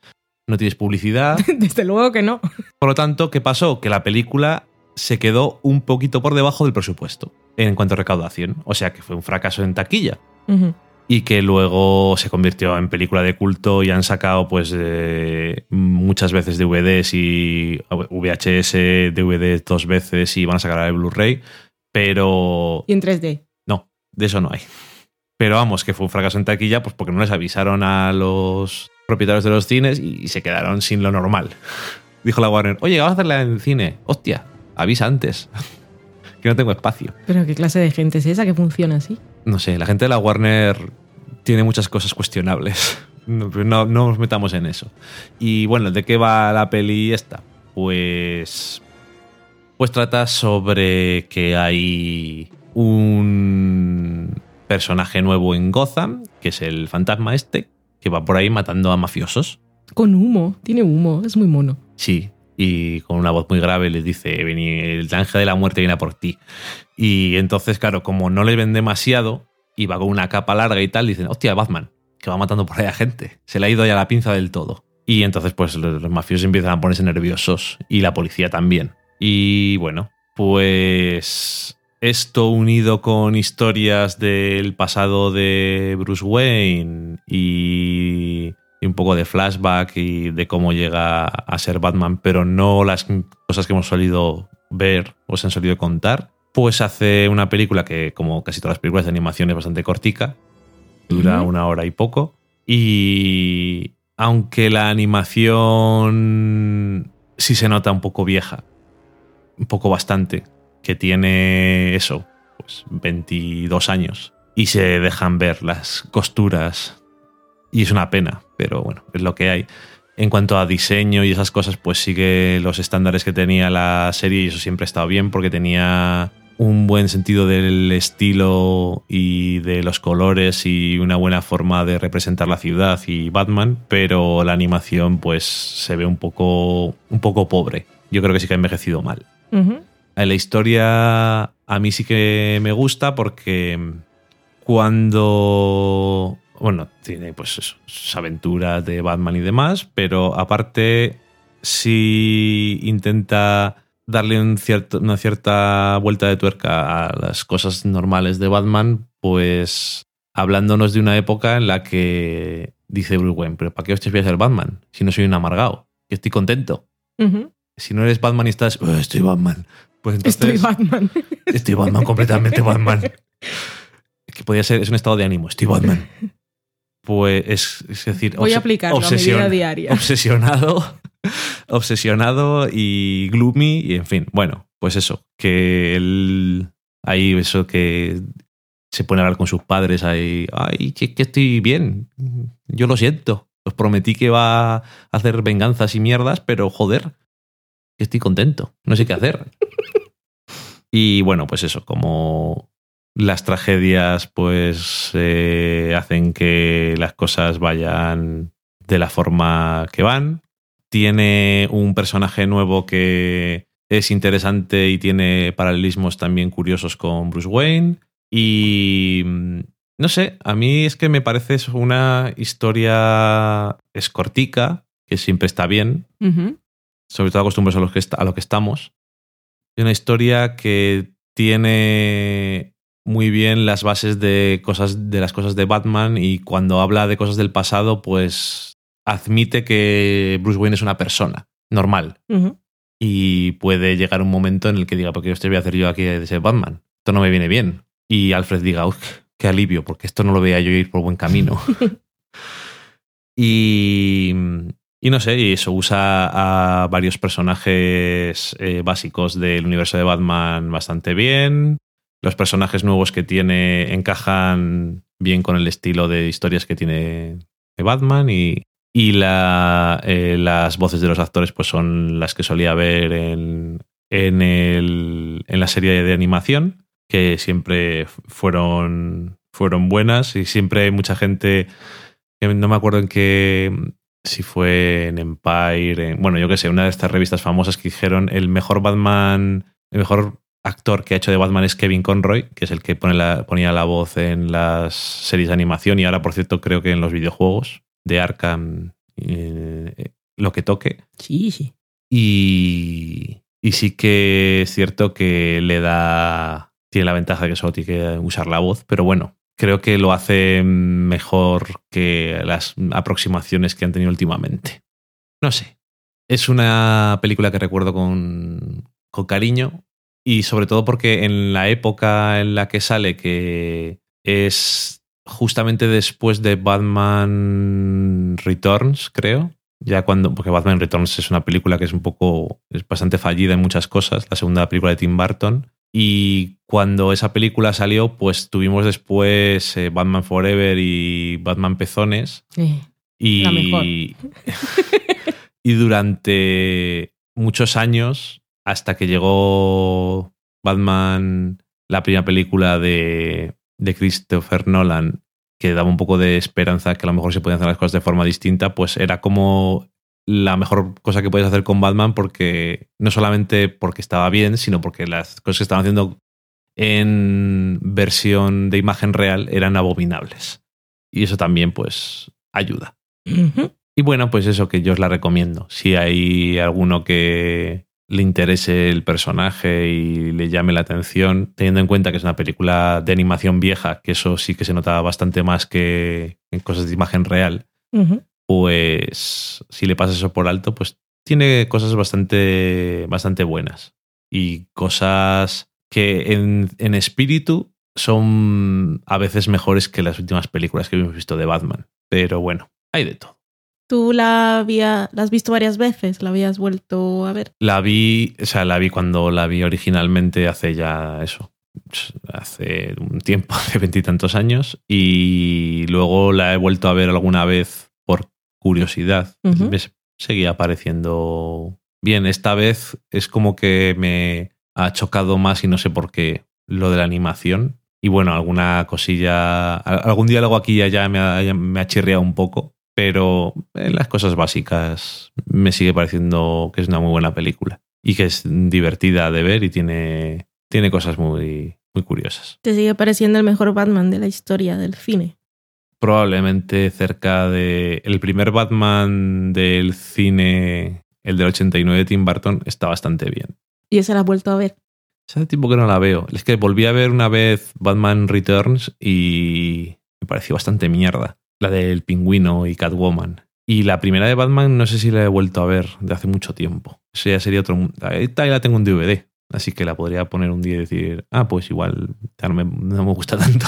no tienes publicidad. Desde luego que no. Por lo tanto, ¿qué pasó? Que la película se quedó un poquito por debajo del presupuesto en cuanto a recaudación. O sea que fue un fracaso en taquilla. Y que luego se convirtió en película de culto y han sacado pues eh, muchas veces DVDs y VHS, DVD dos veces y van a sacar el Blu-ray. Pero Y en 3D. no, de eso no hay. Pero vamos, que fue un fracaso en taquilla pues porque no les avisaron a los propietarios de los cines y se quedaron sin lo normal. Dijo la Warner, oye, vamos a hacerla en cine. Hostia, avisa antes. que no tengo espacio. Pero qué clase de gente es esa que funciona así. No sé, la gente de la Warner tiene muchas cosas cuestionables. No, no, no nos metamos en eso. Y bueno, ¿de qué va la peli esta? Pues. Pues trata sobre que hay un personaje nuevo en Gotham, que es el fantasma este, que va por ahí matando a mafiosos. Con humo. Tiene humo. Es muy mono. Sí, y con una voz muy grave les dice, "Vení, el ángel de la muerte viene por ti. Y entonces, claro, como no les ven demasiado y va con una capa larga y tal, dicen, hostia, Batman, que va matando por ahí a gente. Se le ha ido ya la pinza del todo. Y entonces, pues los, los mafiosos empiezan a ponerse nerviosos y la policía también. Y bueno, pues esto unido con historias del pasado de Bruce Wayne y, y un poco de flashback y de cómo llega a ser Batman, pero no las cosas que hemos solido ver o se han solido contar, pues hace una película que, como casi todas las películas de animación, es bastante cortica, dura una hora y poco, y aunque la animación sí se nota un poco vieja, un poco bastante, que tiene eso, pues 22 años, y se dejan ver las costuras, y es una pena, pero bueno, es lo que hay. En cuanto a diseño y esas cosas, pues sigue los estándares que tenía la serie y eso siempre ha estado bien porque tenía un buen sentido del estilo y de los colores y una buena forma de representar la ciudad y Batman, pero la animación pues se ve un poco, un poco pobre. Yo creo que sí que ha envejecido mal. La historia a mí sí que me gusta porque cuando... Bueno, tiene pues eso, sus aventuras de Batman y demás, pero aparte sí intenta darle un cierto, una cierta vuelta de tuerca a las cosas normales de Batman, pues hablándonos de una época en la que dice Bruce Wayne, pero ¿para qué os voy a ser Batman si no soy un amargado? Que estoy contento. Si no eres Batman y estás, oh, estoy Batman. Pues entonces, estoy Batman. Estoy Batman, completamente Batman. Que podría ser, es un estado de ánimo, estoy Batman. Pues es, es decir, voy a aplicarlo a mi vida diaria. Obsesionado obsesionado y gloomy y en fin, bueno, pues eso, que él ahí eso que se pone a hablar con sus padres ahí, ay, que, que estoy bien, yo lo siento, os prometí que va a hacer venganzas y mierdas, pero joder, que estoy contento, no sé qué hacer. y bueno, pues eso, como las tragedias pues eh, hacen que las cosas vayan de la forma que van, tiene un personaje nuevo que es interesante y tiene paralelismos también curiosos con Bruce Wayne. Y mm, no sé, a mí es que me parece una historia escortica, que siempre está bien, sobre todo acostumbrados a que a lo que estamos. Y una historia que tiene muy bien las bases de cosas de las cosas de Batman y cuando habla de cosas del pasado, pues admite que Bruce Wayne es una persona normal. Y puede llegar un momento en el que diga, porque qué voy a hacer yo aquí de ser Batman? Esto no me viene bien. Y Alfred diga, qué alivio, porque esto no lo veía yo ir por buen camino. y, y no sé, y eso usa a varios personajes eh, básicos del universo de Batman bastante bien. Los personajes nuevos que tiene encajan bien con el estilo de historias que tiene de Batman y, y eh, las voces de los actores pues son las que solía ver en, en, el, en la serie de animación, que siempre fueron, fueron buenas y siempre mucha gente, no me acuerdo en qué, si fue en Empire, bueno, yo qué sé, una de estas revistas famosas que dijeron el mejor Batman, el mejor actor que ha hecho de Batman es Kevin Conroy, que es el que pone la, ponía la voz en las series de animación y ahora, por cierto, creo que en los videojuegos de Arkham eh, lo que toque. Sí, sí. Y, y sí que es cierto que le da. Tiene la ventaja de que solo tiene que usar la voz, pero bueno, creo que lo hace mejor que las aproximaciones que han tenido últimamente. No sé. Es una película que recuerdo con, con cariño y sobre todo porque en la época en la que sale, que es justamente después de Batman Returns, creo. Ya cuando, porque Batman Returns es una película que es un poco, es bastante fallida en muchas cosas, la segunda película de Tim Burton. Y cuando esa película salió, pues tuvimos después eh, Batman Forever y Batman Pezones. y, la mejor. y durante muchos años, hasta que llegó Batman, la primera película de, de Christopher Nolan que daba un poco de esperanza que a lo mejor se podían hacer las cosas de forma distinta, pues era como la mejor cosa que puedes hacer con Batman porque no solamente porque estaba bien, sino porque las cosas que estaban haciendo en versión de imagen real eran abominables. Y eso también pues ayuda. Y bueno, pues eso que yo os la recomiendo. Si hay alguno que le interese el personaje y le llame la atención, teniendo en cuenta que es una película de animación vieja, que eso sí que se notaba bastante más que en cosas de imagen real, pues si le pasas eso por alto, pues tiene cosas bastante, bastante buenas y cosas que en, en espíritu son a veces mejores que las últimas películas que hemos visto de Batman. Pero bueno, hay de todo. ¿Tú la, había, la has visto varias veces? ¿La habías vuelto a ver? La vi, o sea, la vi cuando la vi originalmente hace ya eso, hace un tiempo, hace veintitantos años, y luego la he vuelto a ver alguna vez por curiosidad. seguía pareciendo bien. Esta vez es como que me ha chocado más y no sé por qué lo de la animación. Y bueno, alguna cosilla, algún diálogo aquí y allá me ha, me ha chirriado un poco, pero en las cosas básicas me sigue pareciendo que es una muy buena película y que es divertida de ver y tiene, tiene cosas muy, muy curiosas. ¿Te sigue pareciendo el mejor Batman de la historia del cine? Probablemente cerca de... El primer Batman del cine, el del 89 de Tim Burton, está bastante bien. ¿Y esa la has vuelto a ver? Hace tiempo que no la veo. Es que volví a ver una vez Batman Returns y me pareció bastante mierda. La del pingüino y Catwoman. Y la primera de Batman no sé si la he vuelto a ver de hace mucho tiempo. Eso ya sería otro... Ahí la tengo en DVD. Así que la podría poner un día y decir, ah, pues igual no me, no me gusta tanto.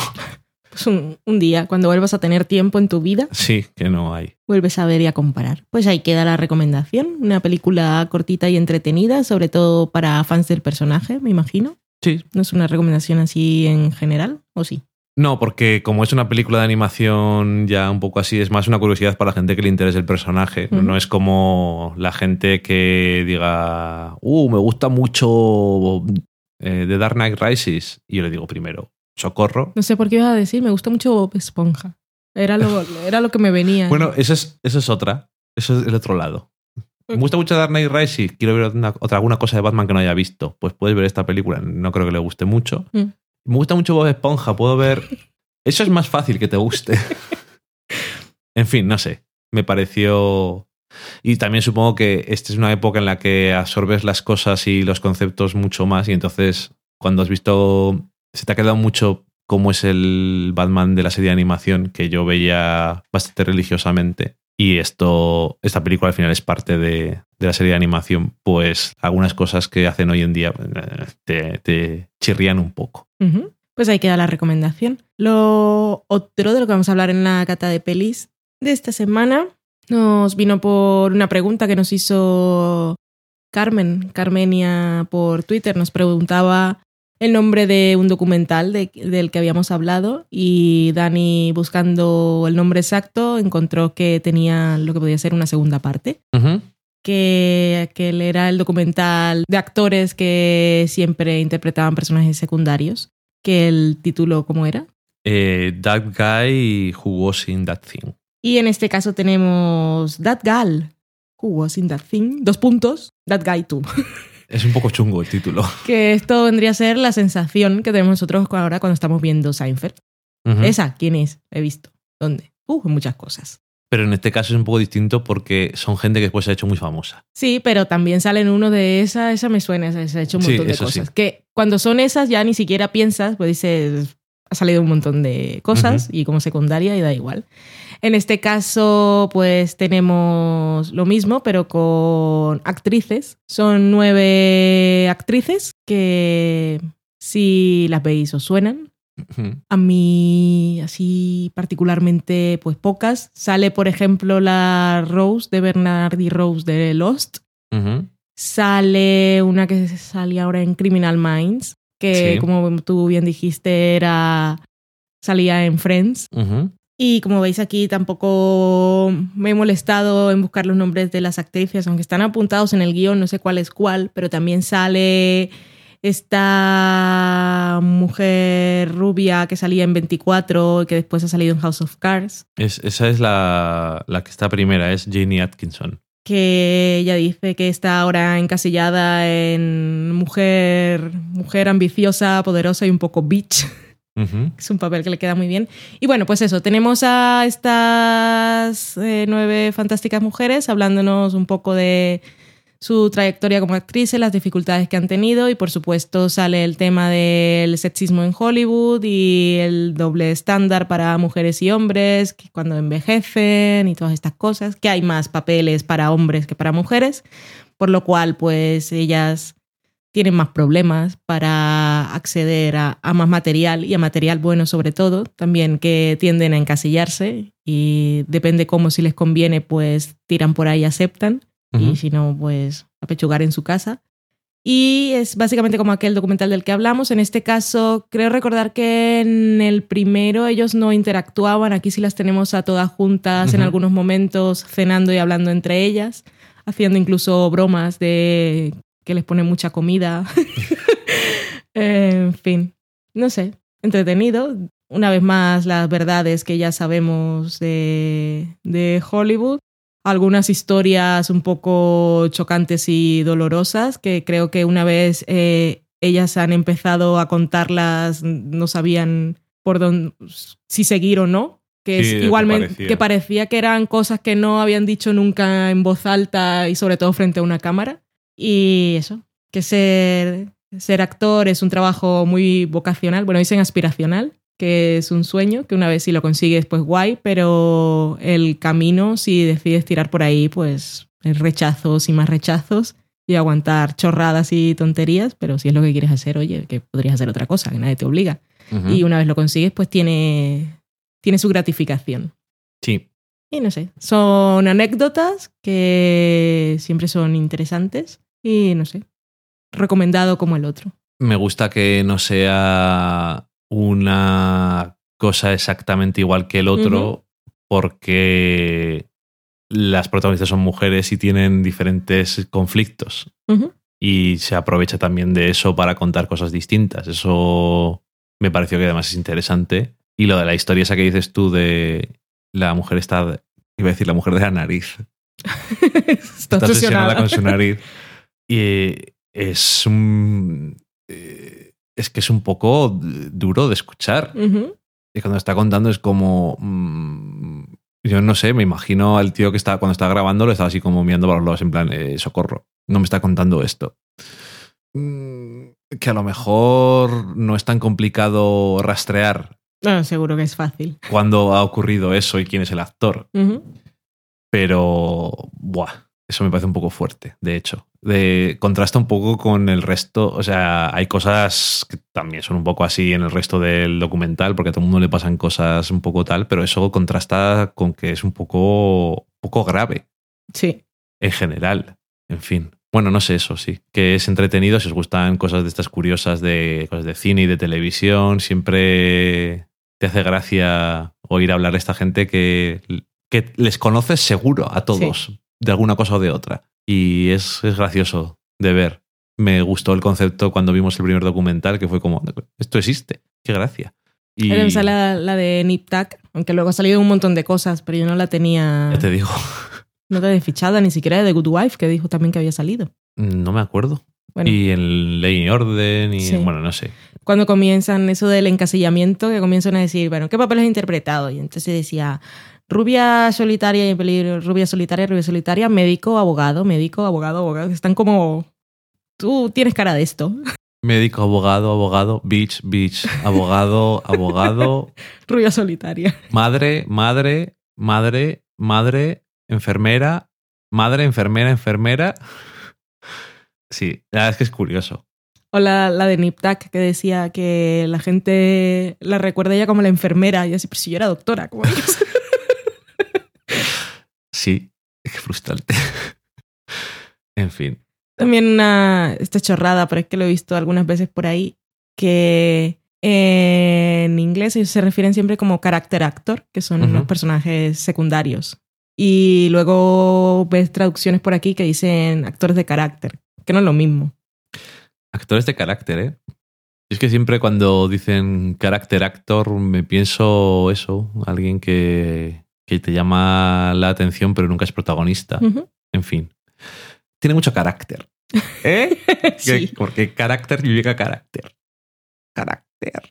Pues un, un, día, cuando vuelvas a tener tiempo en tu vida. Sí, que no hay. Vuelves a ver y a comparar. Pues ahí queda la recomendación. Una película cortita y entretenida, sobre todo para fans del personaje, me imagino. Sí. ¿No es una recomendación así en general? ¿O sí? No, porque como es una película de animación ya un poco así, es más una curiosidad para la gente que le interese el personaje. Uh -huh. No es como la gente que diga, uh, me gusta mucho eh, The Dark Knight Rises. Y yo le digo primero, socorro. No sé por qué ibas a decir, me gusta mucho Bob Esponja. Era lo, era lo que me venía. bueno, eso es, eso es otra. Eso es el otro lado. Me gusta mucho Dark Knight Rises. Quiero ver una, otra, alguna cosa de Batman que no haya visto. Pues puedes ver esta película. No creo que le guste mucho. Mm. Me gusta mucho Bob Esponja. Puedo ver. Eso es más fácil que te guste. en fin, no sé. Me pareció. Y también supongo que esta es una época en la que absorbes las cosas y los conceptos mucho más. Y entonces, cuando has visto se te ha quedado mucho cómo es el Batman de la serie de animación que yo veía bastante religiosamente. Y esto, esta película al final es parte de, de la serie de animación, pues algunas cosas que hacen hoy en día eh, te, te chirrían un poco. Pues ahí queda la recomendación. Lo otro de lo que vamos a hablar en la cata de pelis de esta semana nos vino por una pregunta que nos hizo Carmen, Carmenia por Twitter, nos preguntaba el nombre de un documental de, del que habíamos hablado y Dani buscando el nombre exacto encontró que tenía lo que podía ser una segunda parte. Uh -huh. Que, que era el documental de actores que siempre interpretaban personajes secundarios. Que el título, ¿cómo era? Eh, that Guy Who Was in That Thing. Y en este caso tenemos That Gal Who Was in That Thing. Dos puntos. That Guy Too. Es un poco chungo el título. Que esto vendría a ser la sensación que tenemos nosotros ahora cuando estamos viendo Seinfeld. Uh -huh. ¿Esa quién es? He visto. ¿Dónde? Uh, muchas cosas. Pero en este caso es un poco distinto porque son gente que después se ha hecho muy famosa. Sí, pero también salen uno de esa, esa me suena, se ha hecho un montón sí, de cosas. Sí. Que cuando son esas ya ni siquiera piensas, pues dices, ha salido un montón de cosas uh -huh. y como secundaria y da igual. En este caso, pues tenemos lo mismo, pero con actrices. Son nueve actrices que si las veis os suenan. A mí, así particularmente, pues pocas. Sale, por ejemplo, la Rose de Bernardi Rose de Lost. Uh -huh. Sale una que salía ahora en Criminal Minds, que sí. como tú bien dijiste, era salía en Friends. Uh -huh. Y como veis aquí, tampoco me he molestado en buscar los nombres de las actrices, aunque están apuntados en el guion, no sé cuál es cuál, pero también sale esta mujer rubia que salía en 24 y que después ha salido en House of Cards. Es, esa es la, la que está primera, es Janie Atkinson que ella dice que está ahora encasillada en mujer, mujer ambiciosa, poderosa y un poco bitch. Es un papel que le queda muy bien. Y bueno, pues eso, tenemos a estas eh, nueve fantásticas mujeres hablándonos un poco de su trayectoria como actrices, las dificultades que han tenido y por supuesto sale el tema del sexismo en Hollywood y el doble estándar para mujeres y hombres que cuando envejecen y todas estas cosas, que hay más papeles para hombres que para mujeres, por lo cual pues ellas tienen más problemas para acceder a, a, más material y a material bueno sobre todo, también que tienden a encasillarse y depende cómo si les conviene pues tiran por ahí aceptan uh -huh. y si no pues a pechugar en su casa. Y es básicamente como aquel documental del que hablamos. En este caso, creo recordar que en el primero ellos no interactuaban. Aquí sí las tenemos a todas juntas uh -huh. en algunos momentos, cenando y hablando entre ellas. haciendo incluso bromas de que les pone mucha comida. en fin, no sé, entretenido. Una vez más, las verdades que ya sabemos de, de Hollywood. Algunas historias un poco chocantes y dolorosas que creo que una vez eh, ellas han empezado a contarlas, no sabían por dónde, si seguir o no. Que Sí, es que igualmente parecía. que parecía que eran cosas que no habían dicho nunca en voz alta y sobre todo frente a una cámara. Y eso, que ser, ser actor es un trabajo muy vocacional, bueno, dicen aspiracional, que es un sueño, que una vez si lo consigues, pues guay, pero el camino, si decides tirar por ahí, pues es rechazos y más rechazos y aguantar chorradas y tonterías, pero si es lo que quieres hacer, oye, que podrías hacer otra cosa, que nadie te obliga. Ujú. Y una vez lo consigues, pues tiene, tiene su gratificación. Sí, Y no sé, son anécdotas que siempre son interesantes y no sé, recomendado como el otro. me gusta que no sea una cosa exactamente igual que el otro, porque las protagonistas son mujeres y tienen diferentes conflictos. Y se aprovecha también de eso para contar cosas distintas. Eso me pareció que además es interesante. Y lo de la historia esa que dices tú de la mujer está, iba a decir la mujer de la nariz, Está está obsesionada. con su nariz. Y eh, es un. eh, Es que es un poco duro de escuchar. Y cuando está contando es como. mm, yo no sé, me imagino al tío que está, cuando está grabando lo estaba así como mirando para los lados, en plan, eh, socorro, no me está contando esto. Mm, que a lo mejor no es tan complicado rastrear No, seguro que es fácil. cuándo ha ocurrido eso y quién es el actor. Pero buah, eso me parece un poco fuerte, de hecho. De, contrasta un poco con el resto, o sea, hay cosas que también son un poco así en el resto del documental, porque a todo el mundo le pasan cosas un poco tal, pero eso contrasta con que es un poco, poco grave Sí. en general. En fin. Bueno, no sé eso, sí. Que es entretenido, si os gustan cosas de estas curiosas de cosas de cine y de televisión, siempre te hace gracia oír hablar a esta gente que, que les conoces seguro a todos, de alguna cosa o de otra. Y es, es gracioso de ver. Me gustó el concepto cuando vimos el primer documental, que fue como, esto existe, qué gracia. Y Era la, la de aunque luego ha salido un montón de cosas, pero yo no la tenía. ya te digo, No tenía fichada ni siquiera de The Good Wife, que dijo también que había salido. no me acuerdo. Bueno, Y en Ley y Orden, y Sí. bueno, no sé. cuando comienzan eso del encasillamiento, que comienzan a decir, bueno, ¿qué papel has interpretado? Y entonces decía, rubia solitaria y en peligro, rubia solitaria, rubia solitaria, médico, abogado, médico, abogado, abogado. Están como, tú tienes cara de esto. Médico, abogado, abogado, bitch, bitch, abogado, abogado, rubia solitaria. madre, madre, madre, madre, enfermera, madre, enfermera, enfermera. Sí, la verdad es que es curioso. O la, la de Nip Tuck, que decía que la gente la recuerda ya como la enfermera. Y así, pero si yo era doctora, ¿cómo es? Qué frustrante. en fin. También una, esta chorrada, pero es que lo he visto algunas veces por ahí, que en inglés ellos se refieren siempre como character actor, que son los personajes secundarios. Y luego ves traducciones por aquí que dicen actores de carácter, que no es lo mismo. Actores de carácter, ¿eh? Es que siempre cuando dicen carácter actor me pienso eso, alguien que, que te llama la atención pero nunca es protagonista. En fin. Tiene mucho carácter. ¿Eh? Sí. Que- Porque carácter significa carácter. Carácter.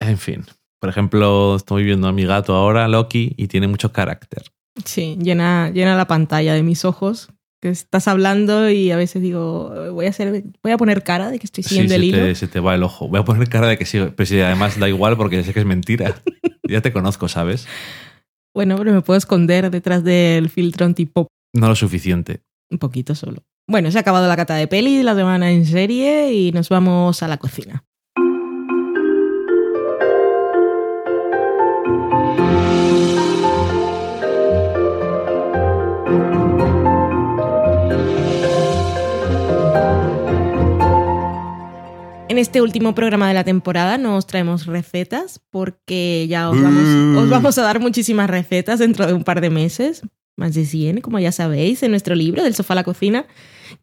En fin. Por ejemplo, estoy viendo a mi gato ahora, Loki, y tiene mucho carácter. Sí, llena, llena la pantalla de mis ojos. Que estás hablando y a veces digo, voy a hacer, voy a poner cara de que estoy Sí, siguiendo se el hilo. te, se te va el ojo. Voy a poner cara de que sí, pero sí, además da igual porque sé que es mentira. ya te conozco, ¿sabes? Bueno, pero me puedo esconder detrás del filtro antipop No lo suficiente. un poquito solo. Bueno, se ha acabado la cata de peli, la semana en serie y nos vamos a la cocina. En este último programa de la temporada nos traemos recetas porque ya os vamos, os vamos a dar muchísimas recetas dentro de un par de meses. más de 100, como ya sabéis, en nuestro libro del sofá a la cocina,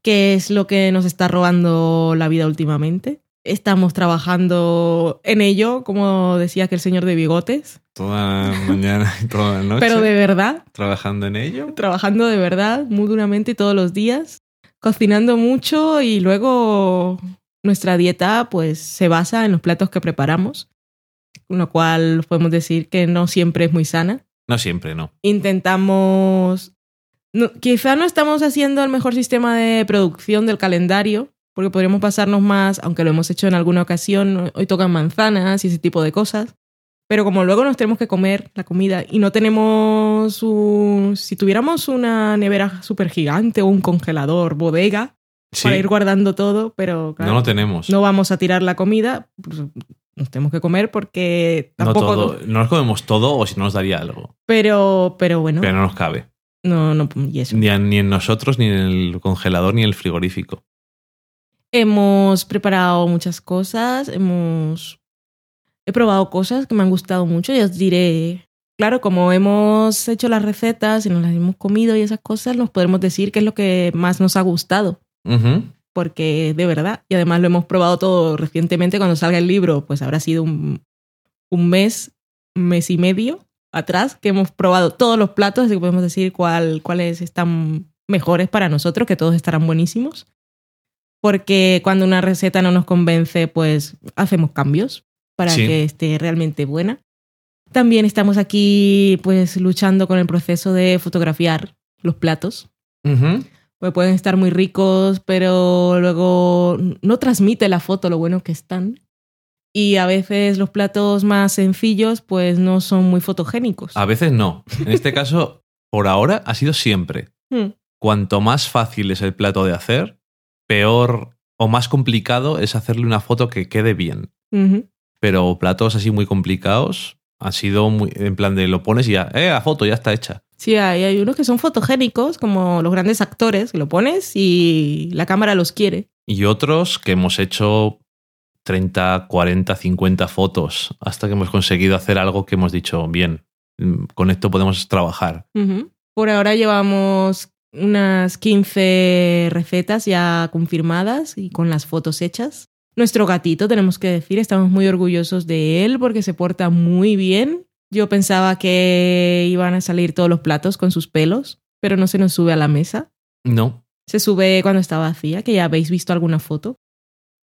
que es lo que nos está robando la vida últimamente. Estamos trabajando en ello, como decía que el señor de bigotes. Toda la mañana y toda la noche. Pero de verdad. Trabajando en ello. Trabajando de verdad, muy duramente todos los días. Cocinando mucho y luego nuestra dieta pues se basa en los platos que preparamos. Con lo cual podemos decir que no siempre es muy sana. No siempre, no. Intentamos... No, quizá no estamos haciendo el mejor sistema de producción del calendario, porque podríamos pasarnos más, aunque lo hemos hecho en alguna ocasión, hoy tocan manzanas y ese tipo de cosas. Pero como luego nos tenemos que comer la comida y no tenemos un... Si tuviéramos una nevera súper gigante o un congelador, bodega, Sí, para ir guardando todo, pero claro, no lo tenemos. no vamos a tirar la comida, pues, nos tenemos que comer porque No tampoco... todo. No nos comemos todo o si no nos daría algo. Pero, pero bueno, Pero no nos cabe. no, no, y eso. Ni, ni en nosotros, ni en el congelador, ni en el frigorífico. Hemos preparado muchas cosas, hemos... He probado cosas que me han gustado mucho y os diré... Claro, como hemos hecho las recetas y nos las hemos comido y esas cosas, nos podemos decir qué es lo que más nos ha gustado. Ujú. Porque de verdad, y además lo hemos probado todo recientemente, cuando salga el libro, pues habrá sido un, un mes, un mes y medio atrás, que hemos probado todos los platos, así que podemos decir cuál, cuáles están mejores para nosotros, que todos estarán buenísimos. Porque cuando una receta no nos convence, pues hacemos cambios para Sí. que esté realmente buena. También estamos aquí pues luchando con el proceso de fotografiar los platos. Ujú. Pues pueden estar muy ricos, pero luego no transmite la foto lo bueno que están. Y a veces los platos más sencillos pues no son muy fotogénicos. A veces no. En este caso, por ahora, ha sido siempre. Hmm. Cuanto más fácil es el plato de hacer, peor o más complicado es hacerle una foto que quede bien. Pero platos así muy complicados han sido muy, en plan de lo pones y ya, eh, la foto ya está hecha. Sí, hay, hay unos que son fotogénicos, como los grandes actores, que lo pones y la cámara los quiere. Y otros que hemos hecho 30, 40, 50 fotos hasta que hemos conseguido hacer algo que hemos dicho, bien, mm, con esto podemos trabajar. Por ahora llevamos unas 15 recetas ya confirmadas y con las fotos hechas. Nuestro gatito, tenemos que decir, estamos muy orgullosos de él porque se porta muy bien. Yo pensaba que iban a salir todos los platos con sus pelos, pero no se nos sube a la mesa. No, Se sube cuando está vacía, que ya habéis visto alguna foto.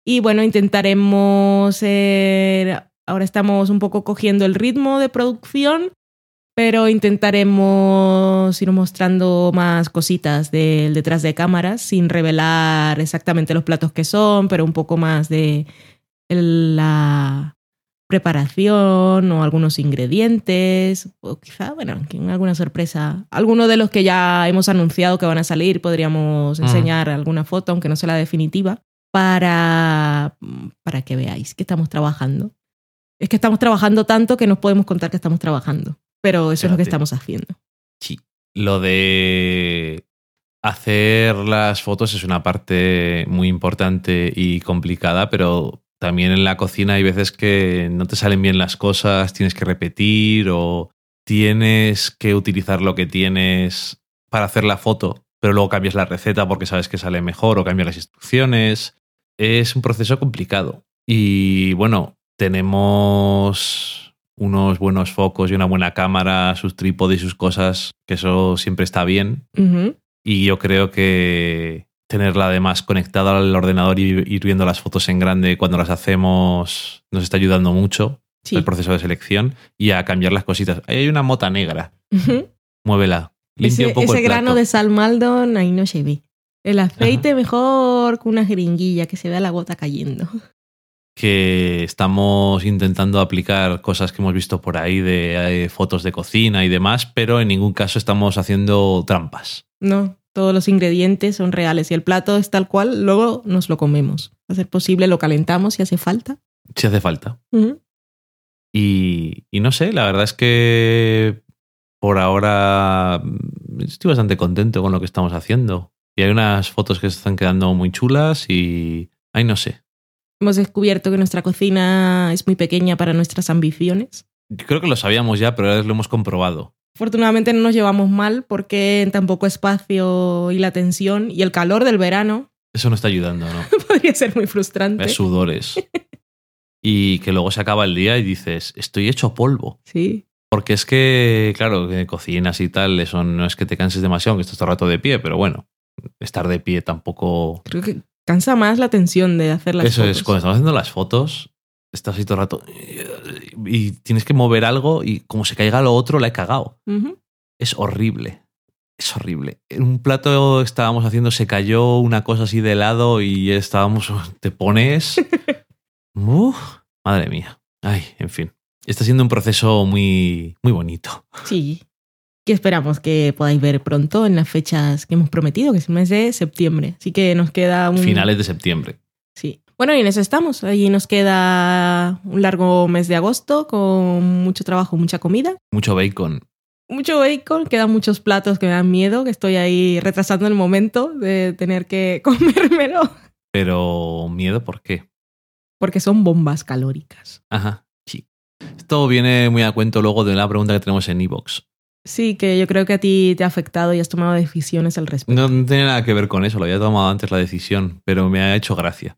Y bueno, intentaremos... eh, ahora estamos un poco cogiendo el ritmo de producción, pero intentaremos ir mostrando más cositas del detrás de cámaras sin revelar exactamente los platos que son, pero un poco más de la preparación o algunos ingredientes, o quizá, bueno, alguna sorpresa. Alguno de los que ya hemos anunciado que van a salir, podríamos Mm. enseñar alguna foto, aunque no sea la definitiva, para, para que veáis que estamos trabajando. Es que estamos trabajando tanto que nos podemos contar que estamos trabajando, pero eso es lo que estamos haciendo. Sí. Lo de hacer las fotos es una parte muy importante y complicada, pero también en la cocina hay veces que no te salen bien las cosas, tienes que repetir o tienes que utilizar lo que tienes para hacer la foto, pero luego cambias la receta porque sabes que sale mejor o cambias las instrucciones. Es un proceso complicado. Y bueno, tenemos unos buenos focos y una buena cámara, sus trípodes y sus cosas, que eso siempre está bien. Y yo creo que tenerla además conectada al ordenador y ir viendo las fotos en grande cuando las hacemos nos está ayudando mucho Sí. el proceso de selección y a cambiar las cositas. Ahí hay una mota negra, Ujú. muévela. Limpia Ese, un poco ese el grano plato. de sal Maldon ahí no se ve. El aceite mejor con una jeringuilla que se vea la gota cayendo. que estamos intentando aplicar cosas que hemos visto por ahí de eh, fotos de cocina y demás, pero en ningún caso estamos haciendo trampas. No, todos los ingredientes son reales y el plato es tal cual, luego nos lo comemos. A ser posible lo calentamos si hace falta. Si hace falta. Y, y no sé, la verdad es que por ahora mm, estoy bastante contento con lo que estamos haciendo. Y hay unas fotos que se están quedando muy chulas y... Ay, no sé. Hemos descubierto que nuestra cocina es muy pequeña para nuestras ambiciones. Yo creo que lo sabíamos ya, pero ahora lo hemos comprobado. Afortunadamente no nos llevamos mal porque en tan poco espacio y la tensión y el calor del verano Eso no está ayudando, ¿no? podría ser muy frustrante. Es sudores. Y que luego se acaba el día y dices, estoy hecho polvo. Sí. Porque es que, claro, que cocinas y tal, eso no es que te canses demasiado, que estás todo el rato de pie, pero bueno, estar de pie tampoco. Creo que cansa más la tensión de hacer las Eso es, fotos. cuando estamos haciendo las fotos, estás ahí todo el rato y tienes que mover algo y como se caiga lo otro, la he cagado. Es horrible. Es horrible. En un plato estábamos haciendo, se cayó una cosa así de lado y estábamos. Te pones. Uf, madre mía. Ay, en fin. Está siendo un proceso muy, muy bonito. Sí. Que esperamos que podáis ver pronto en las fechas que hemos prometido, que es el mes de septiembre. Así que nos queda un. Finales de septiembre. Sí. Bueno, y en eso estamos. Allí nos queda un largo mes de agosto con mucho trabajo, mucha comida. Mucho bacon. Mucho bacon, quedan muchos platos que me dan miedo, que estoy ahí retrasando el momento de tener que comérmelo, Pero miedo, ¿por qué? porque son bombas calóricas. Ajá, sí. Esto viene muy a cuento luego de la pregunta que tenemos en Evox. Sí, que yo creo que a ti te ha afectado y has tomado decisiones al respecto. No, no tiene nada que ver con eso, lo había tomado antes la decisión, pero me ha hecho gracia.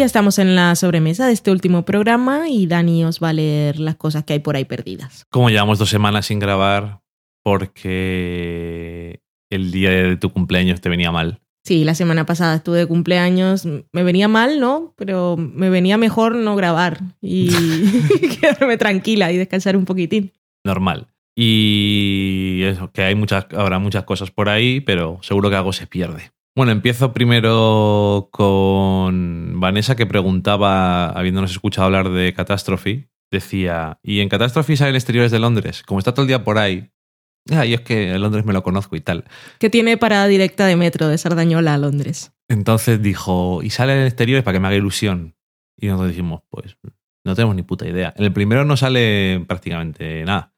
ya estamos en la sobremesa de este último programa y Dani os va a leer las cosas que hay por ahí perdidas. Como llevamos dos semanas sin grabar porque el día de tu cumpleaños te venía mal. Sí, la semana pasada estuve de cumpleaños, me venía mal, ¿no? Pero me venía mejor no grabar y quedarme tranquila y descansar un poquitín. Normal. Y eso, que hay muchas, habrá muchas cosas por ahí, pero seguro que algo se pierde. Bueno, empiezo primero con Vanessa que preguntaba, habiéndonos escuchado hablar de Catastrophe, decía, ¿y en Catastrophe salen exteriores de Londres? Como está todo el día por ahí. Ah, y es que en Londres me lo conozco y tal. Que tiene parada directa de metro de Sardañola a Londres. Entonces dijo, ¿y sale en exteriores para que me haga ilusión? Y nosotros dijimos, pues no tenemos ni puta idea. En el primero no sale prácticamente nada.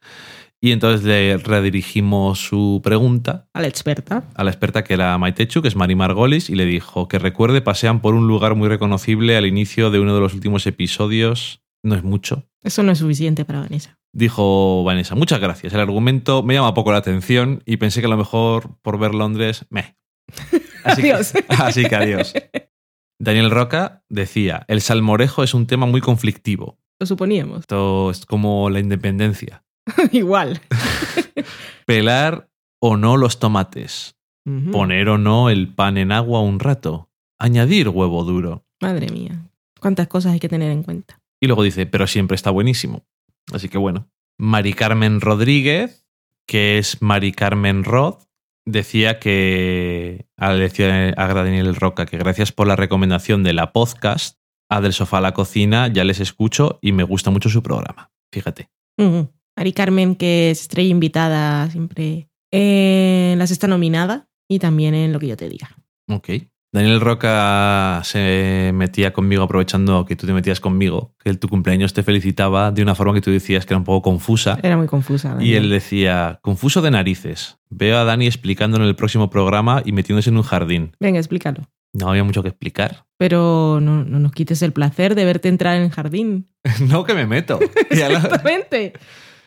Y entonces le redirigimos su pregunta A la experta. a la experta que era Maitechu, que es Mari Margolis, y le dijo que recuerde pasean por un lugar muy reconocible al inicio de uno de los últimos episodios. No es mucho. Eso no es suficiente para Vanessa. Dijo Vanessa, muchas gracias. El argumento me llama poco la atención y pensé que a lo mejor por ver Londres, meh. Así que- Adiós. así que adiós. Daniel Roca decía, el salmorejo es un tema muy conflictivo. Lo suponíamos. Esto es como la independencia. Igual. Pelar o no los tomates. Poner o no el pan en agua un rato. Añadir huevo duro. Madre mía. Cuántas cosas hay que tener en cuenta. Y luego dice, pero siempre está buenísimo. Así que bueno. Mari Carmen Rodríguez, que es Mari Carmen Rod, decía que decía a Daniel Roca que gracias por la recomendación de la podcast, a Del Sofá a la Cocina, ya les escucho y me gusta mucho su programa. Fíjate. Ujú. Ari Carmen, que es estrella invitada siempre en la sexta nominada y también en lo que yo te diga. Ok. Daniel Roca se metía conmigo aprovechando que tú te metías conmigo, que el- tu cumpleaños te felicitaba de una forma que tú decías que era un poco confusa. Era muy confusa. Y él decía, confuso de narices. Veo a Dani explicando en el próximo programa y metiéndose en un jardín. Venga, explícalo. No había mucho que explicar. Pero no, no nos quites el placer de verte entrar en el jardín. no que me meto. Exactamente.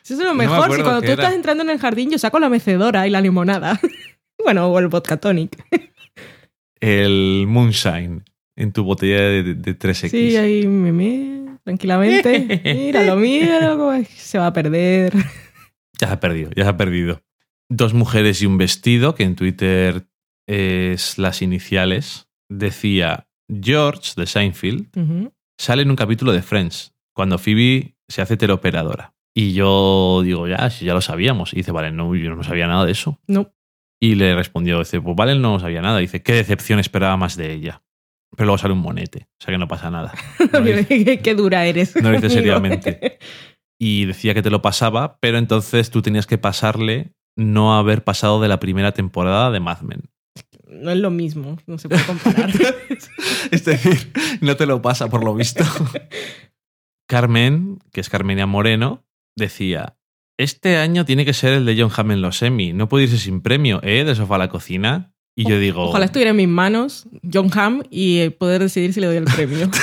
Eso es lo No me mejor. si cuando tú era. estás entrando en el jardín, yo saco la mecedora y la limonada. bueno, o el vodka tonic. el moonshine en tu botella de, de 3X. Sí, ahí me me tranquilamente. Míralo, míralo, se va a perder. Ya se ha perdido, ya se ha perdido. Dos mujeres y un vestido, que en Twitter es las iniciales, decía George de Seinfeld, sale en un capítulo de Friends, cuando Phoebe se hace teleoperadora. Y yo digo, ya, si ya lo sabíamos. Y dice, vale, no, yo no sabía nada de eso. No. Y le respondió, dice, pues vale, no sabía nada. Dice, qué decepción esperaba más de ella. Pero luego sale un monete, o sea que no pasa nada. No lo dice, qué, dura eres. no lo dice seriamente. y decía que te lo pasaba, pero entonces tú tenías que pasarle no haber pasado de la primera temporada de Mad Men. No es lo mismo, no se puede comparar. es decir, no te lo pasa por lo visto. Carmen, que es Carmenia Moreno, decía, este año tiene que ser el de John Hamm en los Emmy, no puede irse sin premio, ¿eh? De sofá a la cocina. Y yo digo... Ojalá estuviera en mis manos John Hamm y eh, poder decidir si le doy el premio.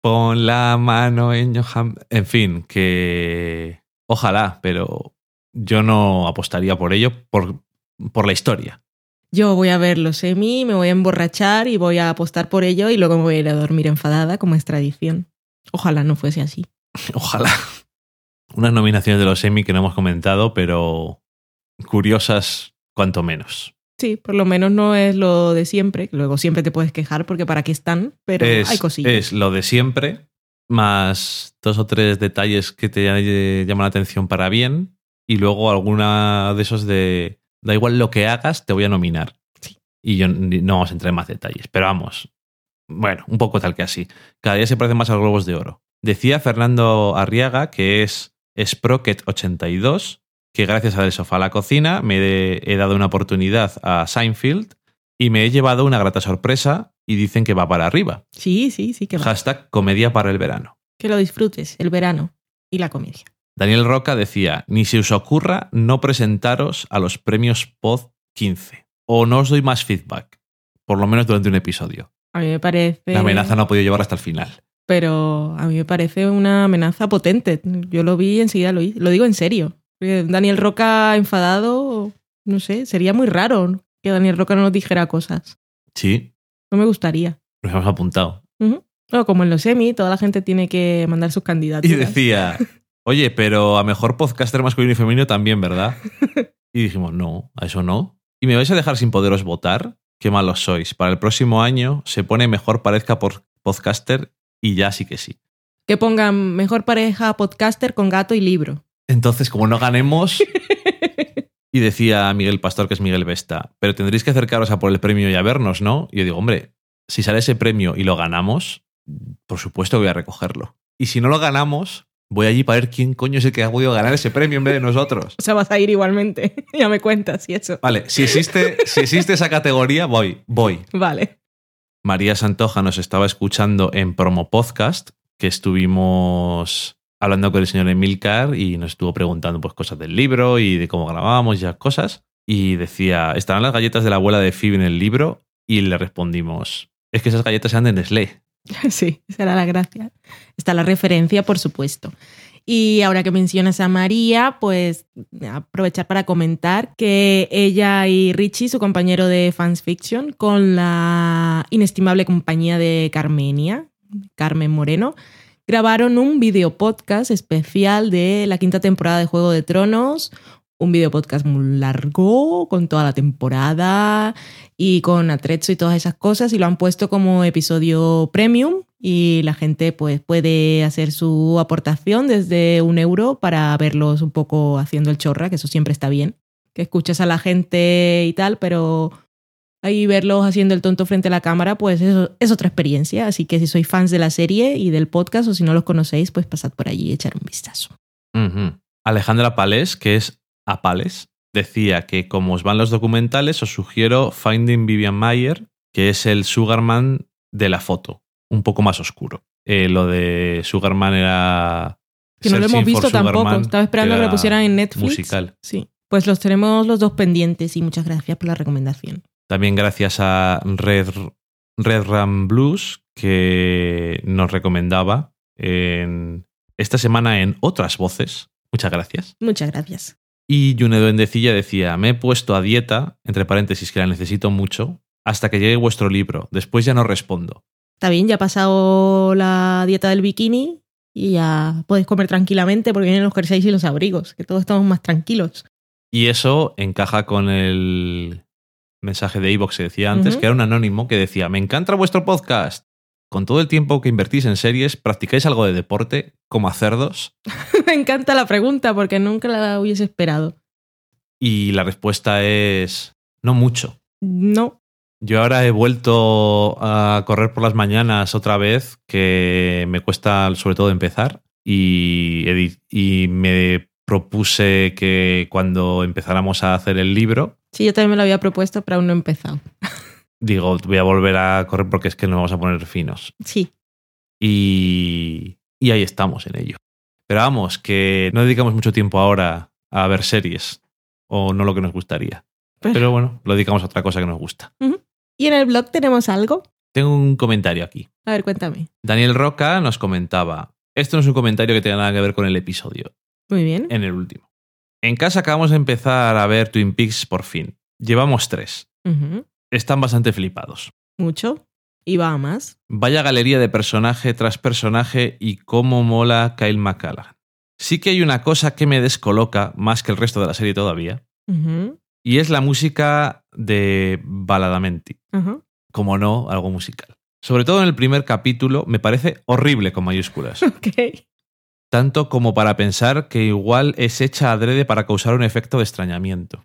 Pon la mano en John Hamm. En fin, que... Ojalá, pero yo no apostaría por ello por, por la historia. Yo voy a ver los Emmy, me voy a emborrachar y voy a apostar por ello y luego me voy a ir a dormir enfadada, como es tradición. Ojalá no fuese así. Ojalá. Unas nominaciones de los Emmy que no hemos comentado, pero curiosas cuanto menos. Sí, por lo menos no es lo de siempre. Luego siempre te puedes quejar porque para qué están, pero es, hay cosillas. Es lo de siempre, más dos o tres detalles que te llaman la atención para bien, y luego alguna de esos de da igual lo que hagas, te voy a nominar. Sí. Y yo no vamos a entrar en más detalles, pero vamos. Bueno, un poco tal que así. Cada día se parecen más a los globos de oro. Decía Fernando Arriaga, que es Sprocket82, que gracias al sofá a la cocina me he, he dado una oportunidad a Seinfeld y me he llevado una grata sorpresa y dicen que va para arriba. Sí, sí, sí que va. Hashtag comedia para el verano. Que lo disfrutes, el verano y la comedia. Daniel Roca decía, ni se os ocurra no presentaros a los premios Pod 15. O no os doy más feedback, por lo menos durante un episodio. A mí me parece... La amenaza no ha podido llevar hasta el final. Pero a mí me parece una amenaza potente. Yo lo vi y enseguida lo, lo digo en serio. Porque Daniel Roca enfadado, no sé, sería muy raro que Daniel Roca no nos dijera cosas. Sí, No me gustaría. nos hemos apuntado. No, como en los semi, toda la gente tiene que mandar sus candidatos. Y decía, oye, pero a mejor podcaster masculino y femenino también, ¿verdad? Y dijimos, no, a eso no. ¿Y me vais a dejar sin poderos votar? Qué malos sois. Para el próximo año se pone mejor parezca por podcaster y ya sí que sí. Que pongan mejor pareja podcaster con gato y libro. Entonces, como no ganemos... Y decía Miguel Pastor, que es Miguel Vesta, pero tendréis que acercaros a por el premio y a vernos, ¿no? Y yo digo, hombre, si sale ese premio y lo ganamos, por supuesto que voy a recogerlo. Y si no lo ganamos, voy allí para ver quién coño es el que ha podido ganar ese premio en vez de nosotros. O sea, vas a ir igualmente. ya me cuentas y eso. Vale, si existe, si existe esa categoría, voy, voy. Vale. María Santoja nos estaba escuchando en Promo Podcast, que estuvimos hablando con el señor Emilcar y nos estuvo preguntando pues, cosas del libro y de cómo grabábamos y esas cosas. Y decía, ¿estarán las galletas de la abuela de Phoebe en el libro? Y le respondimos, es que esas galletas eran de Nestlé. Sí, esa era la gracia. Está la referencia, por supuesto. Y ahora que mencionas a María, pues aprovechar para comentar que ella y Richie, su compañero de Fans Fiction, con la inestimable compañía de Carmenia, Carmen Moreno, grabaron un video podcast especial de la quinta temporada de Juego de Tronos. Un video podcast muy largo, con toda la temporada y con atrezzo y todas esas cosas, y lo han puesto como episodio premium. Y la gente pues, puede hacer su aportación desde un euro para verlos un poco haciendo el chorra, que eso siempre está bien. Que escuchas a la gente y tal, pero ahí verlos haciendo el tonto frente a la cámara, pues eso es otra experiencia. Así que si sois fans de la serie y del podcast, o si no los conocéis, pues pasad por allí y echar un vistazo. Ujú. Alejandra Palés, que es Apales, decía que como os van los documentales, os sugiero Finding Vivian Mayer, que es el Sugarman de la foto, un poco más oscuro. Eh, lo de Sugarman era... Que no lo hemos visto tampoco. Estaba esperando que lo era pusieran en Netflix. Musical. Sí. Pues los tenemos los dos pendientes y muchas gracias por la recomendación. También gracias a Red, Red Ram Blues, que nos recomendaba en, esta semana en Otras Voces. Muchas gracias. Muchas gracias. Y Yune Duendecilla decía, me he puesto a dieta, entre paréntesis, que la necesito mucho, hasta que llegue vuestro libro. Después ya no respondo. Está bien, ya ha pasado la dieta del bikini y ya podéis comer tranquilamente porque vienen los jerseys y los abrigos, que todos estamos más tranquilos. Y eso encaja con el mensaje de Evox que decía antes, que era un anónimo que decía, me encanta vuestro podcast. Con todo el tiempo que invertís en series, ¿practicáis algo de deporte, como a cerdos? Me encanta la pregunta porque nunca la hubiese esperado. Y la respuesta es, no mucho. No, Yo ahora he vuelto a correr por las mañanas otra vez, que me cuesta sobre todo empezar, y, y me propuse que cuando empezáramos a hacer el libro, Sí, yo también me lo había propuesto, pero aún no he empezado. digo, voy a volver a correr porque es que nos vamos a poner finos. Sí. Y, y ahí estamos en ello. Pero vamos, que no dedicamos mucho tiempo ahora a ver series, o no lo que nos gustaría. Pero- Pero bueno, lo dedicamos a otra cosa que nos gusta. ¿Y en el blog tenemos algo? Tengo un comentario aquí. A ver, cuéntame. Daniel Roca nos comentaba, esto no es un comentario que tenga nada que ver con el episodio, Muy bien. en el último. En casa acabamos de empezar a ver Twin Peaks por fin. Llevamos tres. Están bastante flipados. Mucho. Y va a más. Vaya galería de personaje tras personaje y cómo mola Kyle MacCallaghan. Sí que hay una cosa que me descoloca más que el resto de la serie todavía, y es la música de Baladamenti. Como no, algo musical. Sobre todo en el primer capítulo, me parece horrible con mayúsculas. Ok. tanto como para pensar que igual es hecha adrede para causar un efecto de extrañamiento.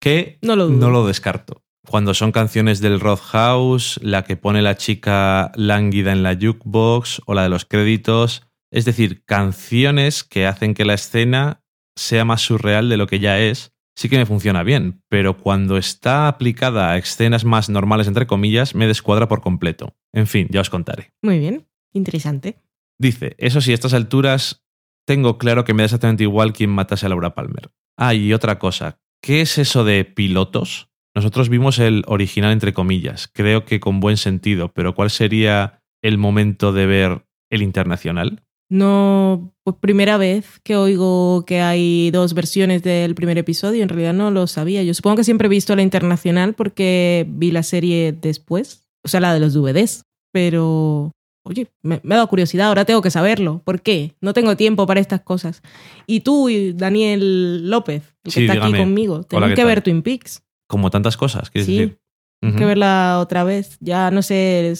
Que No lo dudo. no lo descarto. Cuando son canciones del Roadhouse, la que pone la chica lánguida en la jukebox o la de los créditos, es decir, canciones que hacen que la escena sea más surreal de lo que ya es, sí que me funciona bien, pero cuando está aplicada a escenas más normales, entre comillas, me descuadra por completo. En fin, ya os contaré. Muy bien. Interesante. Dice, eso sí, a estas alturas tengo claro que me da exactamente igual quién matase a Laura Palmer. Ah, y otra cosa, ¿qué es eso de pilotos? Nosotros vimos el original entre comillas, creo que con buen sentido, pero ¿cuál sería el momento de ver el internacional? No, pues primera vez que oigo que hay dos versiones del primer episodio. En realidad no lo sabía. Yo supongo que siempre he visto la internacional porque vi la serie después. O sea, la de los DVDs. Pero, oye, me, me ha dado curiosidad. Ahora tengo que saberlo. ¿Por qué? No tengo tiempo para estas cosas. Y tú y Daniel López, el que Sí, está dígame. aquí conmigo, tenemos ¿qué que tal? ver Twin Peaks. Como tantas cosas, ¿quieres Sí. decir? Hay que verla otra vez. Ya no sé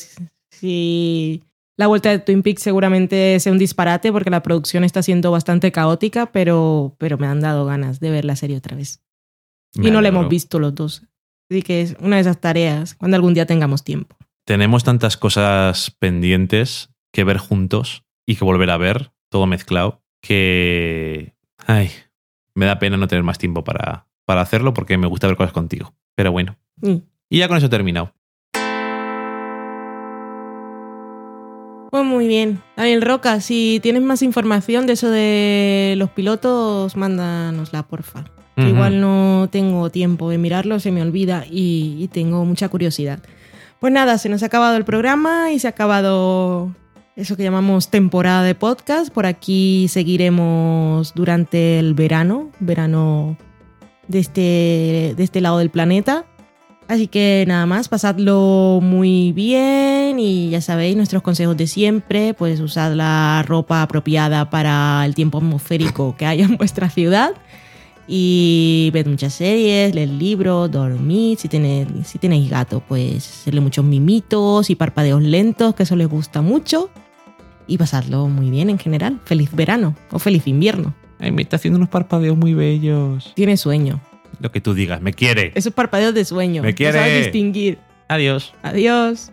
si la vuelta de Twin Peaks seguramente sea un disparate porque la producción está siendo bastante caótica, pero, pero me han dado ganas de ver la serie otra vez. Me y no la hemos visto los dos. Así que es una de esas tareas cuando algún día tengamos tiempo. Tenemos tantas cosas pendientes que ver juntos y que volver a ver, todo mezclado, que... Ay, me da pena no tener más tiempo para, para hacerlo porque me gusta ver cosas contigo. Pero bueno. Mm. Y ya con eso he terminado. Pues muy bien. Daniel Roca, si tienes más información de eso de los pilotos, mándanosla, porfa. Igual no tengo tiempo de mirarlo, se me olvida y, y tengo mucha curiosidad. Pues nada, se nos ha acabado el programa y se ha acabado eso que llamamos temporada de podcast. Por aquí seguiremos durante el verano, verano de este, de este lado del planeta. Así que nada más, pasadlo muy bien y ya sabéis nuestros consejos de siempre, pues usad la ropa apropiada para el tiempo atmosférico que haya en vuestra ciudad y ved muchas series, leed libros, dormid, si tenéis, si tenéis gato, pues hacerle muchos mimitos y parpadeos lentos, que eso les gusta mucho y pasadlo muy bien en general. Feliz verano o feliz invierno. Ay, me está haciendo unos parpadeos muy bellos. Tiene sueño. Lo que tú digas, me quiere. Esos parpadeos de sueño. Me no sabes quiere. distinguir. Adiós. Adiós.